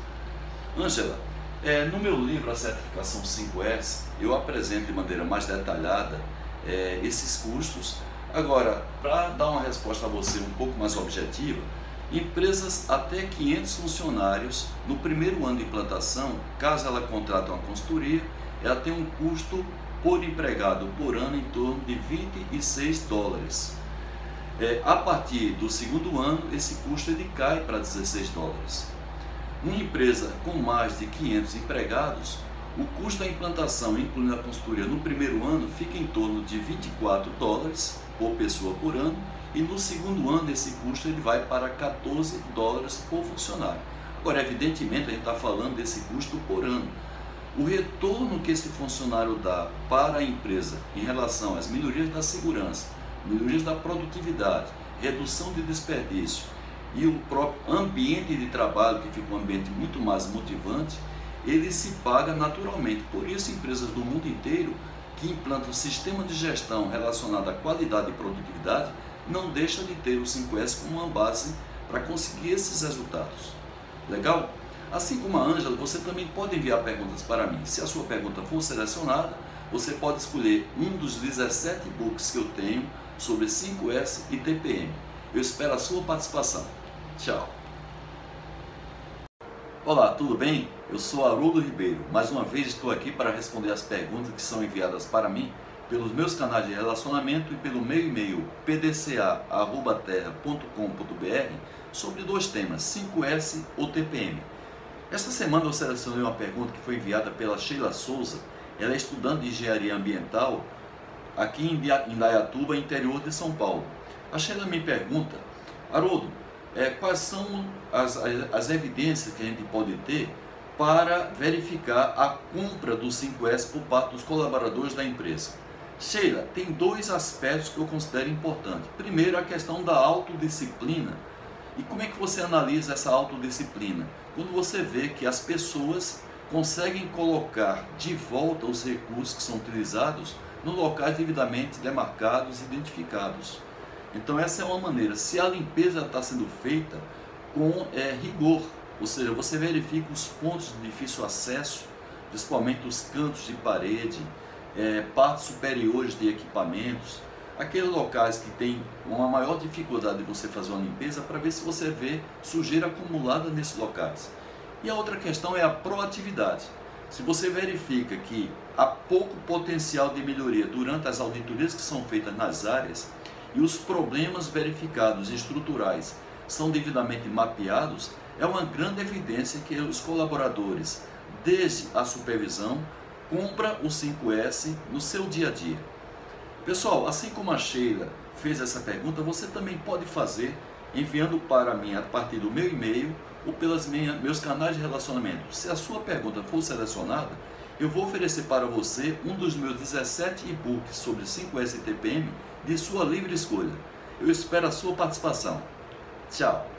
Ângela, é, no meu livro A Certificação 5S, eu apresento de maneira mais detalhada é, esses custos. Agora, para dar uma resposta a você um pouco mais objetiva, empresas até 500 funcionários, no primeiro ano de implantação, caso ela contrate uma consultoria, ela tem um custo por empregado por ano em torno de 26 dólares. É, a partir do segundo ano, esse custo ele cai para 16 dólares. Uma empresa com mais de 500 empregados, o custo da implantação, incluindo a consultoria, no primeiro ano fica em torno de 24 dólares por pessoa por ano, e no segundo ano esse custo ele vai para 14 dólares por funcionário. Agora, evidentemente, a gente está falando desse custo por ano. O retorno que esse funcionário dá para a empresa em relação às melhorias da segurança, melhorias da produtividade, redução de desperdício e o próprio ambiente de trabalho, que fica um ambiente muito mais motivante, ele se paga naturalmente. Por isso, empresas do mundo inteiro que implantam sistema de gestão relacionado à qualidade e produtividade não deixam de ter o 5S como uma base para conseguir esses resultados. Legal? Assim como a Ângela, você também pode enviar perguntas para mim. Se a sua pergunta for selecionada, você pode escolher um dos 17 books que eu tenho sobre 5S e TPM. Eu espero a sua participação. Tchau. Olá, tudo bem? Eu sou Haroldo Ribeiro. Mais uma vez estou aqui para responder as perguntas que são enviadas para mim pelos meus canais de relacionamento e pelo meu e-mail pdca@terra.com.br sobre dois temas, 5S ou TPM. Esta semana eu selecionei uma pergunta que foi enviada pela Sheila Souza. Ela é estudante de engenharia ambiental aqui em Indaiatuba, interior de São Paulo. A Sheila me pergunta, Haroldo, é, quais são as, as evidências que a gente pode ter para verificar a compra do 5S por parte dos colaboradores da empresa. Sheila, tem dois aspectos que eu considero importantes. Primeiro, a questão da autodisciplina. E como é que você analisa essa autodisciplina? Quando você vê que as pessoas conseguem colocar de volta os recursos que são utilizados nos locais devidamente demarcados e identificados. Então essa é uma maneira. Se a limpeza está sendo feita com é, rigor, ou seja, você verifica os pontos de difícil acesso, principalmente os cantos de parede, é, partes superiores de equipamentos, aqueles locais que tem uma maior dificuldade de você fazer uma limpeza para ver se você vê sujeira acumulada nesses locais. E a outra questão é a proatividade. Se você verifica que há pouco potencial de melhoria durante as auditorias que são feitas nas áreas, e os problemas verificados estruturais são devidamente mapeados, é uma grande evidência que os colaboradores, desde a supervisão, compra o 5S no seu dia a dia. Pessoal, assim como a Sheila fez essa pergunta, você também pode fazer enviando para mim a partir do meu e-mail ou pelos meus canais de relacionamento. Se a sua pergunta for selecionada, eu vou oferecer para você um dos meus 17 e-books sobre 5S TPM de sua livre escolha. Eu espero a sua participação. Tchau!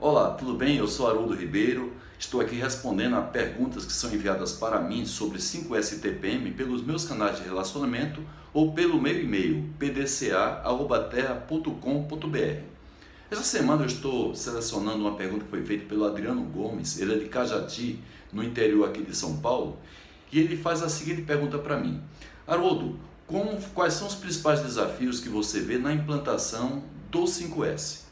Olá, tudo bem? Eu sou Haroldo Ribeiro. Estou aqui respondendo a perguntas que são enviadas para mim sobre 5S TPM pelos meus canais de relacionamento ou pelo meu e-mail pdca@terra.com.br. Essa semana eu estou selecionando uma pergunta que foi feita pelo Adriano Gomes, ele é de Cajati, no interior aqui de São Paulo, e ele faz a seguinte pergunta para mim: Haroldo, como, quais são os principais desafios que você vê na implantação do 5S?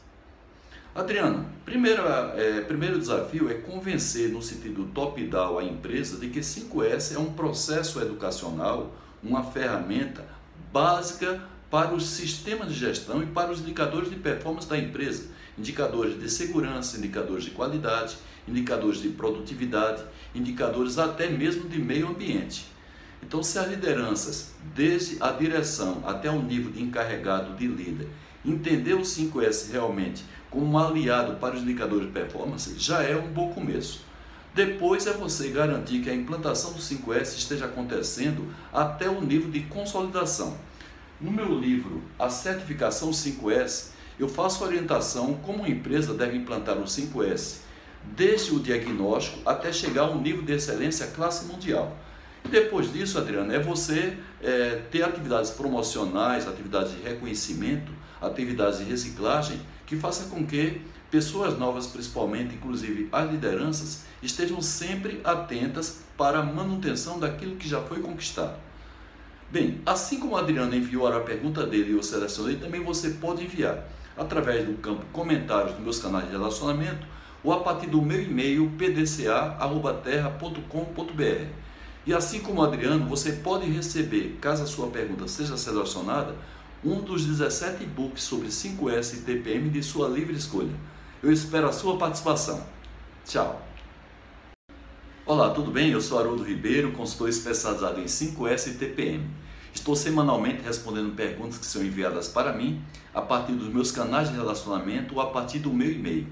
Adriano, primeiro, é, primeiro desafio é convencer no sentido top-down a empresa de que 5S é um processo educacional, uma ferramenta básica para os sistemas de gestão e para os indicadores de performance da empresa, indicadores de segurança, indicadores de qualidade, indicadores de produtividade, indicadores até mesmo de meio ambiente. Então, se as lideranças, desde a direção até o nível de encarregado de líder, entender o 5S realmente como um aliado para os indicadores de performance, já é um bom começo. Depois é você garantir que a implantação do 5S esteja acontecendo até o nível de consolidação. No meu livro A Certificação 5S, eu faço orientação como uma empresa deve implantar o 5S, desde o diagnóstico até chegar ao nível de excelência classe mundial. E depois disso, Adriano, é você é, ter atividades promocionais, atividades de reconhecimento, atividades de reciclagem, que faça com que pessoas novas, principalmente, inclusive as lideranças, estejam sempre atentas para a manutenção daquilo que já foi conquistado. Bem, assim como o Adriano enviou a pergunta dele e eu selecionei, também você pode enviar através do campo comentários dos meus canais de relacionamento ou a partir do meu e-mail pdca.terra.com.br. E assim como o Adriano, você pode receber, caso a sua pergunta seja selecionada, um dos 17 e-books sobre 5S e TPM de sua livre escolha. Eu espero a sua participação. Tchau! Olá, tudo bem? Eu sou Haroldo Ribeiro, consultor especializado em 5S e TPM. Estou semanalmente respondendo perguntas que são enviadas para mim a partir dos meus canais de relacionamento ou a partir do meu e-mail.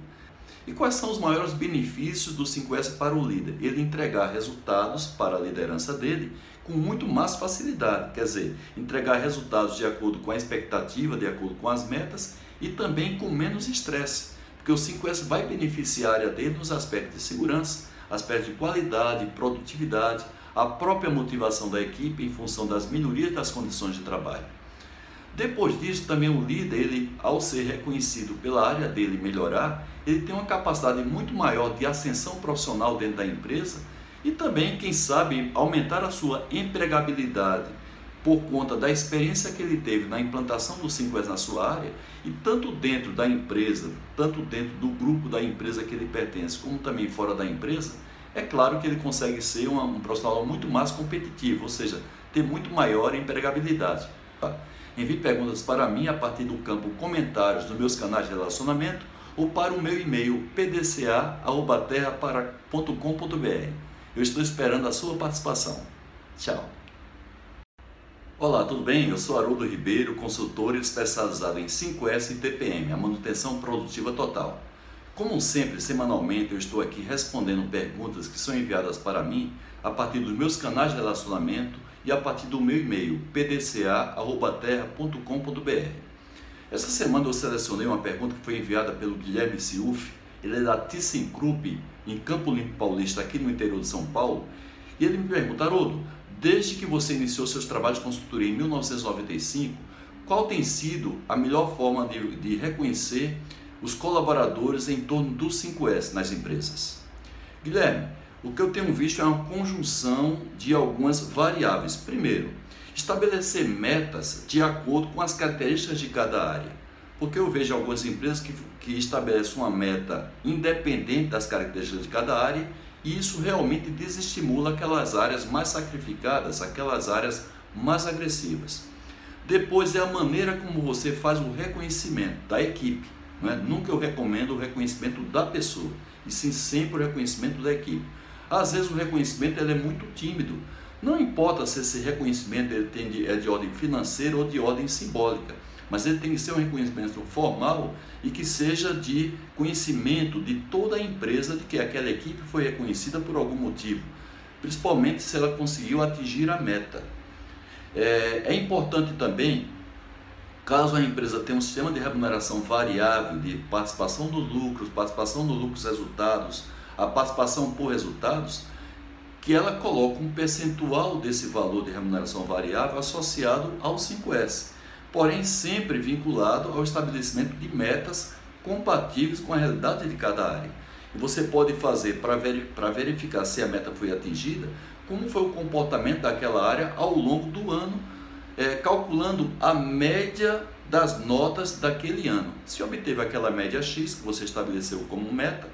E quais são os maiores benefícios do 5S para o líder? Ele entregar resultados para a liderança dele com muito mais facilidade, quer dizer, entregar resultados de acordo com a expectativa, de acordo com as metas e também com menos estresse, porque o 5S vai beneficiar a área dele nos aspectos de segurança, aspectos de qualidade, produtividade, a própria motivação da equipe em função das melhorias das condições de trabalho. Depois disso, também o líder, ele, ao ser reconhecido pela área dele melhorar, ele tem uma capacidade muito maior de ascensão profissional dentro da empresa e também, quem sabe, aumentar a sua empregabilidade por conta da experiência que ele teve na implantação do 5S na sua área, e tanto dentro da empresa, tanto dentro do grupo da empresa que ele pertence, como também fora da empresa, é claro que ele consegue ser um, um profissional muito mais competitivo, ou seja, ter muito maior empregabilidade. Envie perguntas para mim a partir do campo comentários dos meus canais de relacionamento ou para o meu e-mail pdca.terra.com.br. Eu estou esperando a sua participação. Tchau. Olá, tudo bem? Eu sou Haroldo Ribeiro, consultor especializado em 5S e TPM, a manutenção produtiva total. Como sempre, semanalmente eu estou aqui respondendo perguntas que são enviadas para mim a partir dos meus canais de relacionamento e a partir do meu e-mail pdca@terra.com.br. Essa semana eu selecionei uma pergunta que foi enviada pelo Guilherme Siuf, ele é da ThyssenKrupp, em Campo Limpo Paulista, aqui no interior de São Paulo, e ele me pergunta, Haroldo, desde que você iniciou seus trabalhos de consultoria em 1995, qual tem sido a melhor forma de, de reconhecer os colaboradores em torno do 5S nas empresas? Guilherme, o que eu tenho visto é uma conjunção de algumas variáveis. Primeiro, estabelecer metas de acordo com as características de cada área. Porque eu vejo algumas empresas que, que estabelecem uma meta independente das características de cada área e isso realmente desestimula aquelas áreas mais sacrificadas, aquelas áreas mais agressivas. Depois é a maneira como você faz o reconhecimento da equipe. É? Nunca eu recomendo o reconhecimento da pessoa, e sim sempre o reconhecimento da equipe. Às vezes o reconhecimento ele é muito tímido. Não importa se esse reconhecimento ele tem de, é de ordem financeira ou de ordem simbólica, mas ele tem que ser um reconhecimento formal e que seja de conhecimento de toda a empresa de que aquela equipe foi reconhecida por algum motivo, principalmente se ela conseguiu atingir a meta. É, é importante também, caso a empresa tenha um sistema de remuneração variável, de participação dos lucros, participação dos lucros resultados, a participação por resultados, que ela coloca um percentual desse valor de remuneração variável associado ao 5S, porém sempre vinculado ao estabelecimento de metas compatíveis com a realidade de cada área. E você pode fazer para verificar se a meta foi atingida, como foi o comportamento daquela área ao longo do ano, é, calculando a média das notas daquele ano. Se obteve aquela média X que você estabeleceu como meta,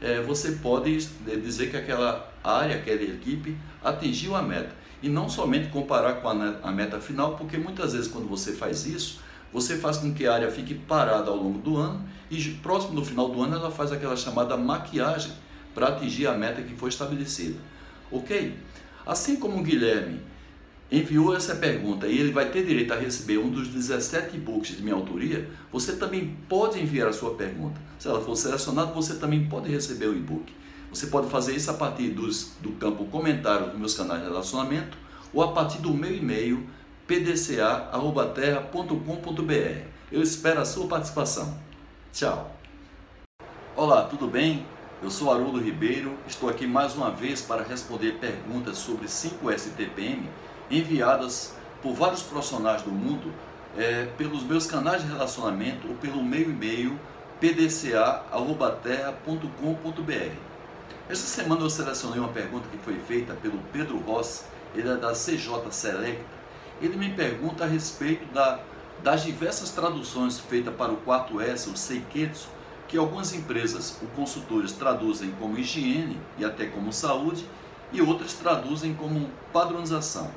é, você pode é, dizer que aquela área, aquela equipe atingiu a meta. E não somente comparar com a, meta final, porque muitas vezes quando você faz isso, você faz com que a área fique parada ao longo do ano e próximo do final do ano ela faz aquela chamada maquiagem para atingir a meta que foi estabelecida. Ok? Assim como o Guilherme enviou essa pergunta e ele vai ter direito a receber um dos 17 e-books de minha autoria, você também pode enviar a sua pergunta. Se ela for selecionada, você também pode receber o e-book. Você pode fazer isso a partir dos, do campo comentário dos meus canais de relacionamento ou a partir do meu e-mail pdca.terra.com.br. Eu espero a sua participação. Tchau! Olá, tudo bem? Eu sou Haroldo Ribeiro, estou aqui mais uma vez para responder perguntas sobre 5S TPM enviadas por vários profissionais do mundo é, pelos meus canais de relacionamento ou pelo meu e-mail pdca.terra.com.br. Esta semana eu selecionei uma pergunta que foi feita pelo Pedro Rossi, ele é da CJ Selecta. Ele me pergunta a respeito da, das diversas traduções feitas para o quarto S, o Seiketsu, que algumas empresas, os consultores, traduzem como higiene e até como saúde, e outras traduzem como padronização.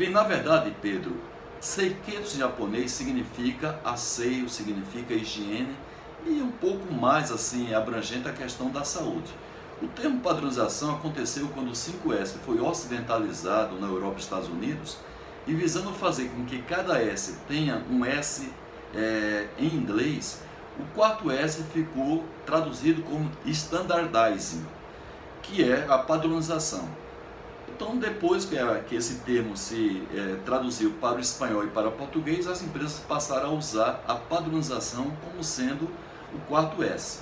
Bem, na verdade, Pedro, Seiketsu em japonês significa asseio, significa higiene e um pouco mais assim abrangente a questão da saúde. O termo padronização aconteceu quando o 5S foi ocidentalizado na Europa e Estados Unidos e visando fazer com que cada S tenha um S é, em inglês, o quarto S ficou traduzido como standardizing, que é a padronização. Então, depois que, que esse termo se é, traduziu para o espanhol e para o português, as empresas passaram a usar a padronização como sendo o quarto S.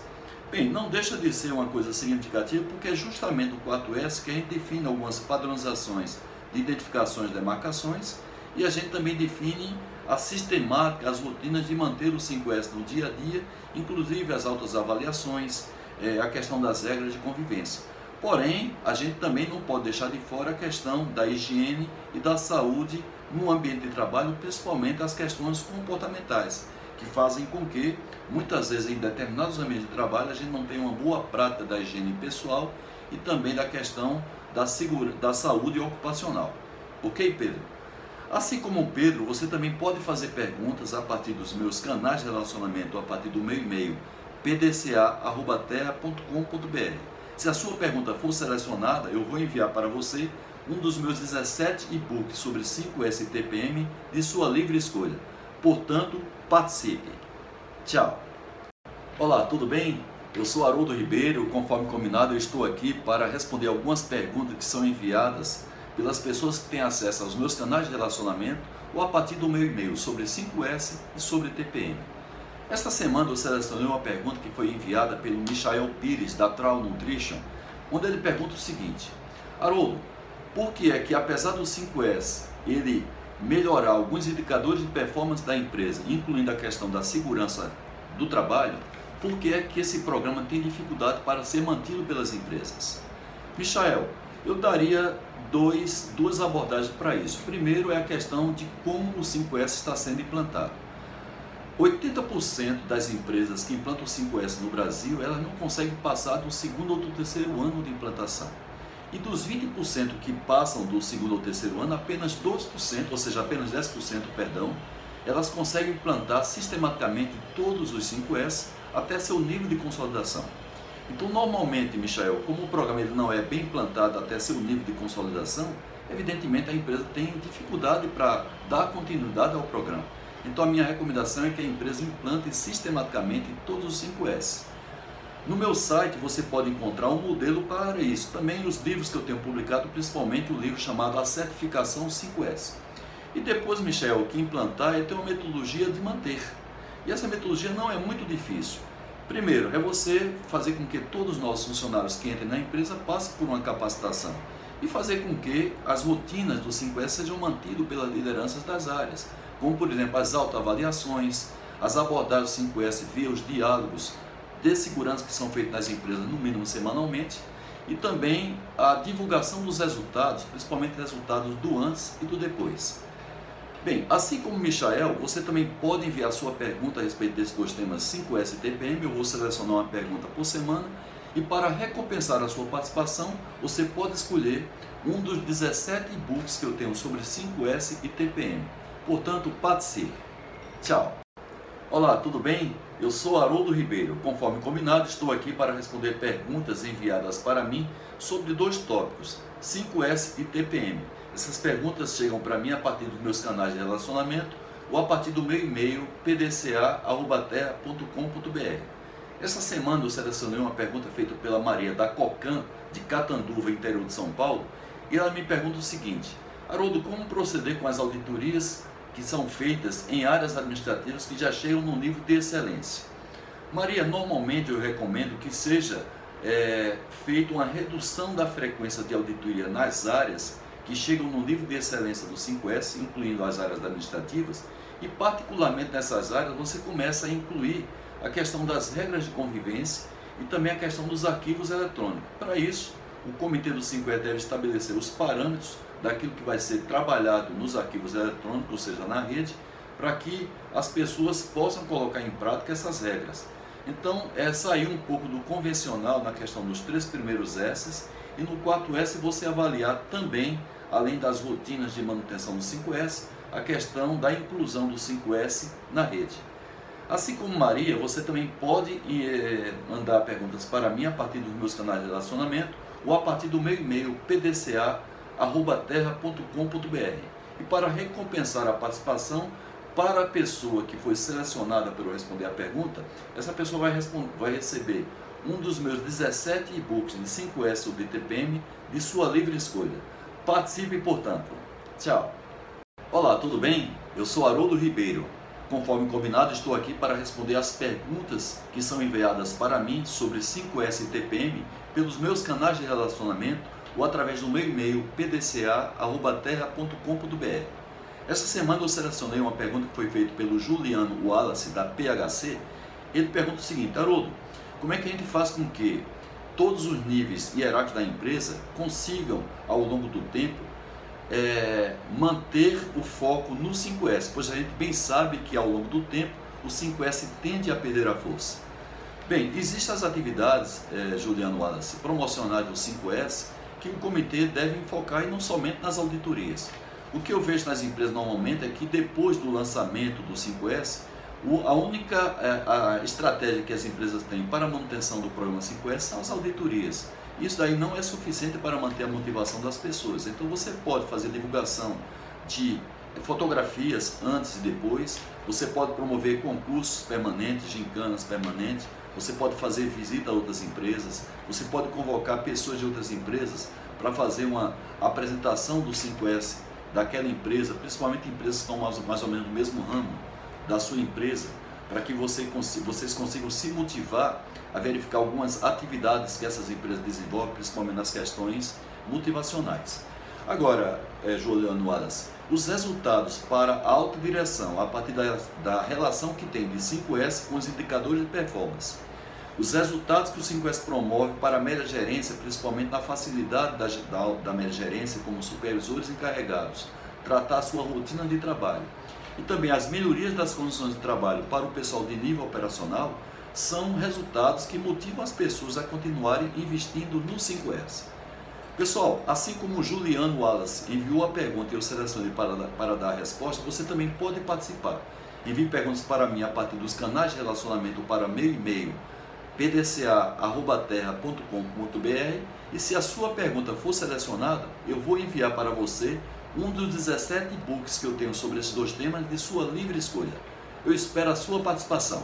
Bem, não deixa de ser uma coisa significativa, porque é justamente o quarto S que a gente define algumas padronizações de identificações de demarcações e a gente também define a sistemática, as rotinas de manter o 5S no dia a dia, inclusive as altas avaliações, é, a questão das regras de convivência. Porém, a gente também não pode deixar de fora a questão da higiene e da saúde no ambiente de trabalho, principalmente as questões comportamentais, que fazem com que, muitas vezes, em determinados ambientes de trabalho, a gente não tenha uma boa prática da higiene pessoal e também da questão da, segura, da saúde ocupacional. Ok, Pedro? Assim como o Pedro, você também pode fazer perguntas a partir dos meus canais de relacionamento, a partir do meu e-mail pdca.terra.com.br. Se a sua pergunta for selecionada, eu vou enviar para você um dos meus 17 e-books sobre 5S TPM de sua livre escolha. Portanto, participe. Tchau. Olá, tudo bem? Eu sou Haroldo Ribeiro, conforme combinado, eu estou aqui para responder algumas perguntas que são enviadas pelas pessoas que têm acesso aos meus canais de relacionamento ou a partir do meu e-mail sobre 5S e sobre TPM. Esta semana eu selecionei uma pergunta que foi enviada pelo Michael Pires, da Trau Nutrition, onde ele pergunta o seguinte: Haroldo, por que é que apesar do 5S ele melhorar alguns indicadores de performance da empresa, incluindo a questão da segurança do trabalho, por que é que esse programa tem dificuldade para ser mantido pelas empresas? Michael, eu daria dois, duas abordagens para isso. Primeiro é a questão de como o 5S está sendo implantado. 80% das empresas que implantam o 5S no Brasil, elas não conseguem passar do segundo ou do terceiro ano de implantação. E dos 20% que passam do segundo ou terceiro ano, apenas 2%, ou seja, apenas 10%, perdão, elas conseguem implantar sistematicamente todos os 5S até seu nível de consolidação. Então, normalmente, Michael, como o programa ele não é bem implantado até seu nível de consolidação, evidentemente a empresa tem dificuldade para dar continuidade ao programa. Então, a minha recomendação é que a empresa implante sistematicamente todos os 5S. No meu site você pode encontrar um modelo para isso. Também os livros que eu tenho publicado, principalmente o livro chamado A Certificação 5S. E depois, Michel, que implantar é ter uma metodologia de manter. E essa metodologia não é muito difícil. Primeiro, é você fazer com que todos os nossos funcionários que entrem na empresa passem por uma capacitação e fazer com que as rotinas do 5S sejam mantidas pelas lideranças das áreas, como por exemplo as autoavaliações, as abordagens 5S via os diálogos de segurança que são feitos nas empresas no mínimo semanalmente e também a divulgação dos resultados, principalmente resultados do antes e do depois. Bem, assim como Michael, você também pode enviar sua pergunta a respeito desses dois temas 5S e TPM. Eu vou selecionar uma pergunta por semana e para recompensar a sua participação, você pode escolher um dos 17 e-books que eu tenho sobre 5S e TPM. Portanto, participe. Tchau. Olá, tudo bem? Eu sou Haroldo Ribeiro. Conforme combinado, estou aqui para responder perguntas enviadas para mim sobre dois tópicos, 5S e TPM. Essas perguntas chegam para mim a partir dos meus canais de relacionamento ou a partir do meu e-mail pdca.terra.com.br. Essa semana eu selecionei uma pergunta feita pela Maria da Cocan, de Catanduva, interior de São Paulo, e ela me pergunta o seguinte: Haroldo, como proceder com as auditorias que são feitas em áreas administrativas que já chegam no nível de excelência? Maria, normalmente eu recomendo que seja é, feita uma redução da frequência de auditoria nas áreas que chegam no nível de excelência do 5S, incluindo as áreas administrativas, e particularmente nessas áreas você começa a incluir a questão das regras de convivência e também a questão dos arquivos eletrônicos. Para isso, o comitê do 5E deve estabelecer os parâmetros daquilo que vai ser trabalhado nos arquivos eletrônicos, ou seja, na rede, para que as pessoas possam colocar em prática essas regras. Então, é sair um pouco do convencional na questão dos três primeiros S's e no 4S você avaliar também além das rotinas de manutenção do 5S, a questão da inclusão do 5S na rede. Assim como Maria, você também pode eh, mandar perguntas para mim a partir dos meus canais de relacionamento ou a partir do meu e-mail pdca@terra.com.br. E para recompensar a participação para a pessoa que foi selecionada para responder a pergunta, essa pessoa vai, vai receber um dos meus 17 e-books de 5S ou DTPM de sua livre escolha. Participe, portanto. Tchau. Olá, tudo bem? Eu sou Haroldo Ribeiro. Conforme combinado, estou aqui para responder as perguntas que são enviadas para mim sobre 5S e TPM pelos meus canais de relacionamento ou através do meu e-mail pdca.terra.com.br. Essa semana eu selecionei uma pergunta que foi feita pelo Juliano Wallace, da PHC. Ele pergunta o seguinte, Haroldo, como é que a gente faz com que todos os níveis hierárquicos da empresa consigam, ao longo do tempo, é, manter o foco no 5S, pois a gente bem sabe que ao longo do tempo o 5S tende a perder a força. Bem, existem as atividades, é, Juliano Wallace, promocionais do 5S, que o comitê deve focar e não somente nas auditorias. O que eu vejo nas empresas normalmente é que depois do lançamento do 5S, a única é, a estratégia que as empresas têm para a manutenção do programa 5S são as auditorias. Isso daí não é suficiente para manter a motivação das pessoas. Então você pode fazer divulgação de fotografias antes e depois, você pode promover concursos permanentes, gincanas permanentes, você pode fazer visita a outras empresas, você pode convocar pessoas de outras empresas para fazer uma apresentação do 5S daquela empresa, principalmente empresas que estão mais, mais ou menos no mesmo ramo da sua empresa, para que você, vocês consigam se motivar a verificar algumas atividades que essas empresas desenvolvem, principalmente nas questões motivacionais. Agora, é, Juliano Wallace, os resultados para a autodireção a partir da, da relação que tem de 5S com os indicadores de performance. Os resultados que o 5S promove para a média gerência, principalmente na facilidade da, da, da média gerência como supervisores encarregados, tratar sua rotina de trabalho e também as melhorias das condições de trabalho para o pessoal de nível operacional são resultados que motivam as pessoas a continuarem investindo no 5S. Pessoal, assim como o Juliano Wallace enviou a pergunta e eu selecionei para, para dar a resposta, você também pode participar. Envie perguntas para mim a partir dos canais de relacionamento para meu e-mail pdca.terra.com.br e se a sua pergunta for selecionada, eu vou enviar para você um dos 17 e-books que eu tenho sobre esses dois temas de sua livre escolha. Eu espero a sua participação.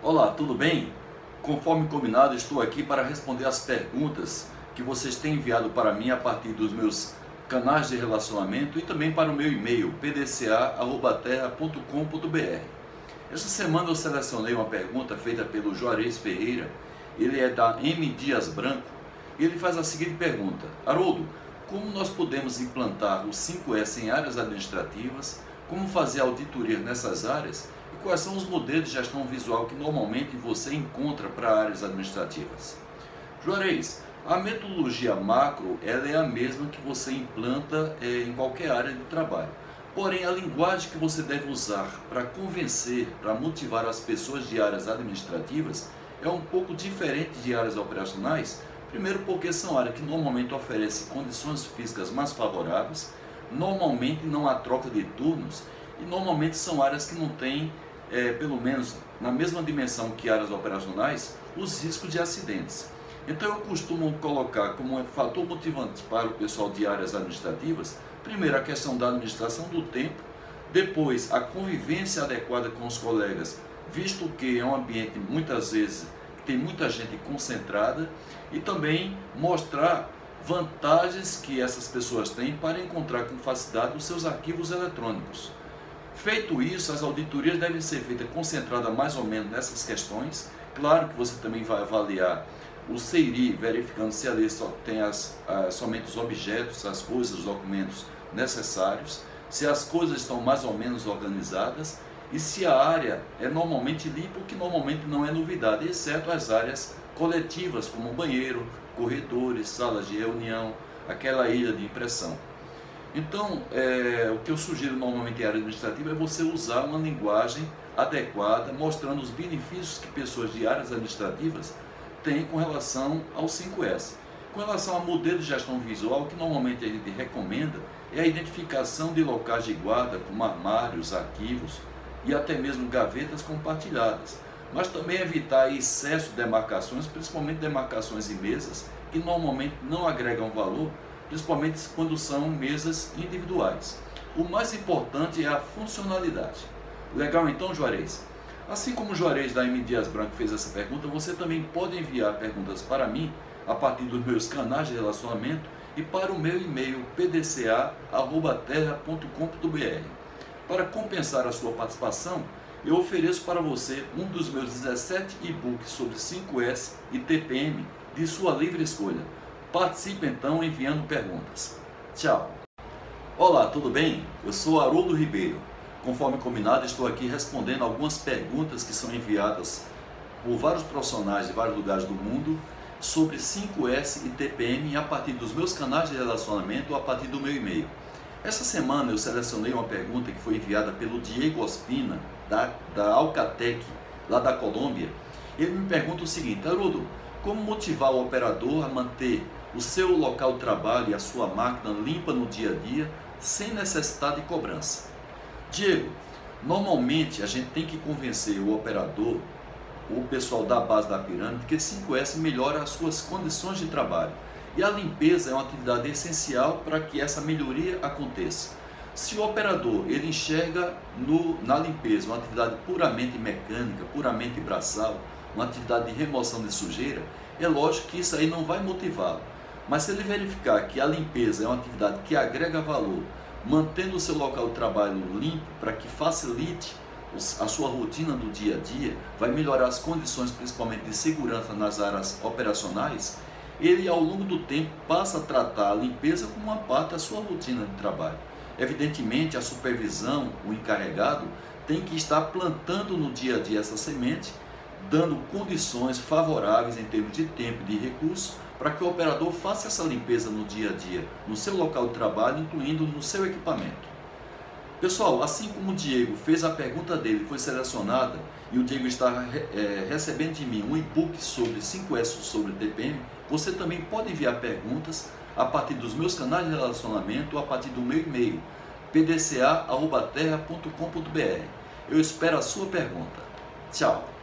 Olá, tudo bem? Conforme combinado, estou aqui para responder as perguntas que vocês têm enviado para mim a partir dos meus canais de relacionamento e também para o meu e-mail pdca@terra.com.br. Esta semana eu selecionei uma pergunta feita pelo Juarez Ferreira, ele é da M Dias Branco, e ele faz a seguinte pergunta: Haroldo, como nós podemos implantar o 5S em áreas administrativas, como fazer auditoria nessas áreas? E quais são os modelos de gestão visual que normalmente você encontra para áreas administrativas. Juarez, a metodologia macro ela é a mesma que você implanta é, em qualquer área de trabalho. Porém, a linguagem que você deve usar para convencer, para motivar as pessoas de áreas administrativas é um pouco diferente de áreas operacionais, Primeiro porque são áreas que normalmente oferecem condições físicas mais favoráveis, normalmente não há troca de turnos e normalmente são áreas que não têm, é, pelo menos na mesma dimensão que áreas operacionais, os riscos de acidentes. Então eu costumo colocar como fator motivante para o pessoal de áreas administrativas, primeiro a questão da administração do tempo, depois a convivência adequada com os colegas, visto que é um ambiente muitas vezes tem muita gente concentrada e também mostrar vantagens que essas pessoas têm para encontrar com facilidade os seus arquivos eletrônicos. Feito isso, as auditorias devem ser feitas concentradas mais ou menos nessas questões. Claro que você também vai avaliar o CEIRI, verificando se ali só tem as, as, somente os objetos, as coisas, os documentos necessários, se as coisas estão mais ou menos organizadas e se a área é normalmente limpa, o que normalmente não é novidade, exceto as áreas coletivas, como banheiro, corredores, salas de reunião, aquela ilha de impressão. Então, é, o que eu sugiro normalmente em área administrativa é você usar uma linguagem adequada, mostrando os benefícios que pessoas de áreas administrativas têm com relação ao 5S. Com relação ao modelo de gestão visual, o que normalmente a gente recomenda é a identificação de locais de guarda, como armários, arquivos, e até mesmo gavetas compartilhadas, mas também evitar excesso de demarcações, principalmente demarcações em mesas, que normalmente não agregam valor, principalmente quando são mesas individuais. O mais importante é a funcionalidade. Legal então, Juarez? Assim como Juarez da M. Dias Branco fez essa pergunta, você também pode enviar perguntas para mim a partir dos meus canais de relacionamento e para o meu e-mail pdca.terra.com.br. Para compensar a sua participação, eu ofereço para você um dos meus 17 e-books sobre 5S e TPM de sua livre escolha. Participe então enviando perguntas. Tchau! Olá, tudo bem? Eu sou Haroldo Ribeiro. Conforme combinado, estou aqui respondendo algumas perguntas que são enviadas por vários profissionais de vários lugares do mundo sobre 5S e TPM a partir dos meus canais de relacionamento ou a partir do meu e-mail. Essa semana eu selecionei uma pergunta que foi enviada pelo Diego Ospina, da, da Alcatec, lá da Colômbia. Ele me pergunta o seguinte: Haroldo, como motivar o operador a manter o seu local de trabalho e a sua máquina limpa no dia a dia sem necessidade de cobrança? Diego, normalmente a gente tem que convencer o operador o pessoal da base da pirâmide que 5S melhora as suas condições de trabalho. E a limpeza é uma atividade essencial para que essa melhoria aconteça. Se o operador ele enxerga no, na limpeza uma atividade puramente mecânica, puramente braçal, uma atividade de remoção de sujeira, é lógico que isso aí não vai motivá-lo. Mas se ele verificar que a limpeza é uma atividade que agrega valor, mantendo o seu local de trabalho limpo para que facilite a sua rotina do dia a dia, vai melhorar as condições, principalmente de segurança nas áreas operacionais, ele ao longo do tempo passa a tratar a limpeza como uma parte da sua rotina de trabalho. Evidentemente, a supervisão, o encarregado, tem que estar plantando no dia a dia essa semente, dando condições favoráveis em termos de tempo e de recursos para que o operador faça essa limpeza no dia a dia, no seu local de trabalho, incluindo no seu equipamento. Pessoal, assim como o Diego fez a pergunta dele, foi selecionada, e o Diego está é, recebendo de mim um e-book sobre 5S sobre TPM, você também pode enviar perguntas a partir dos meus canais de relacionamento a partir do meu e-mail, pdca.terra.com.br. Eu espero a sua pergunta. Tchau!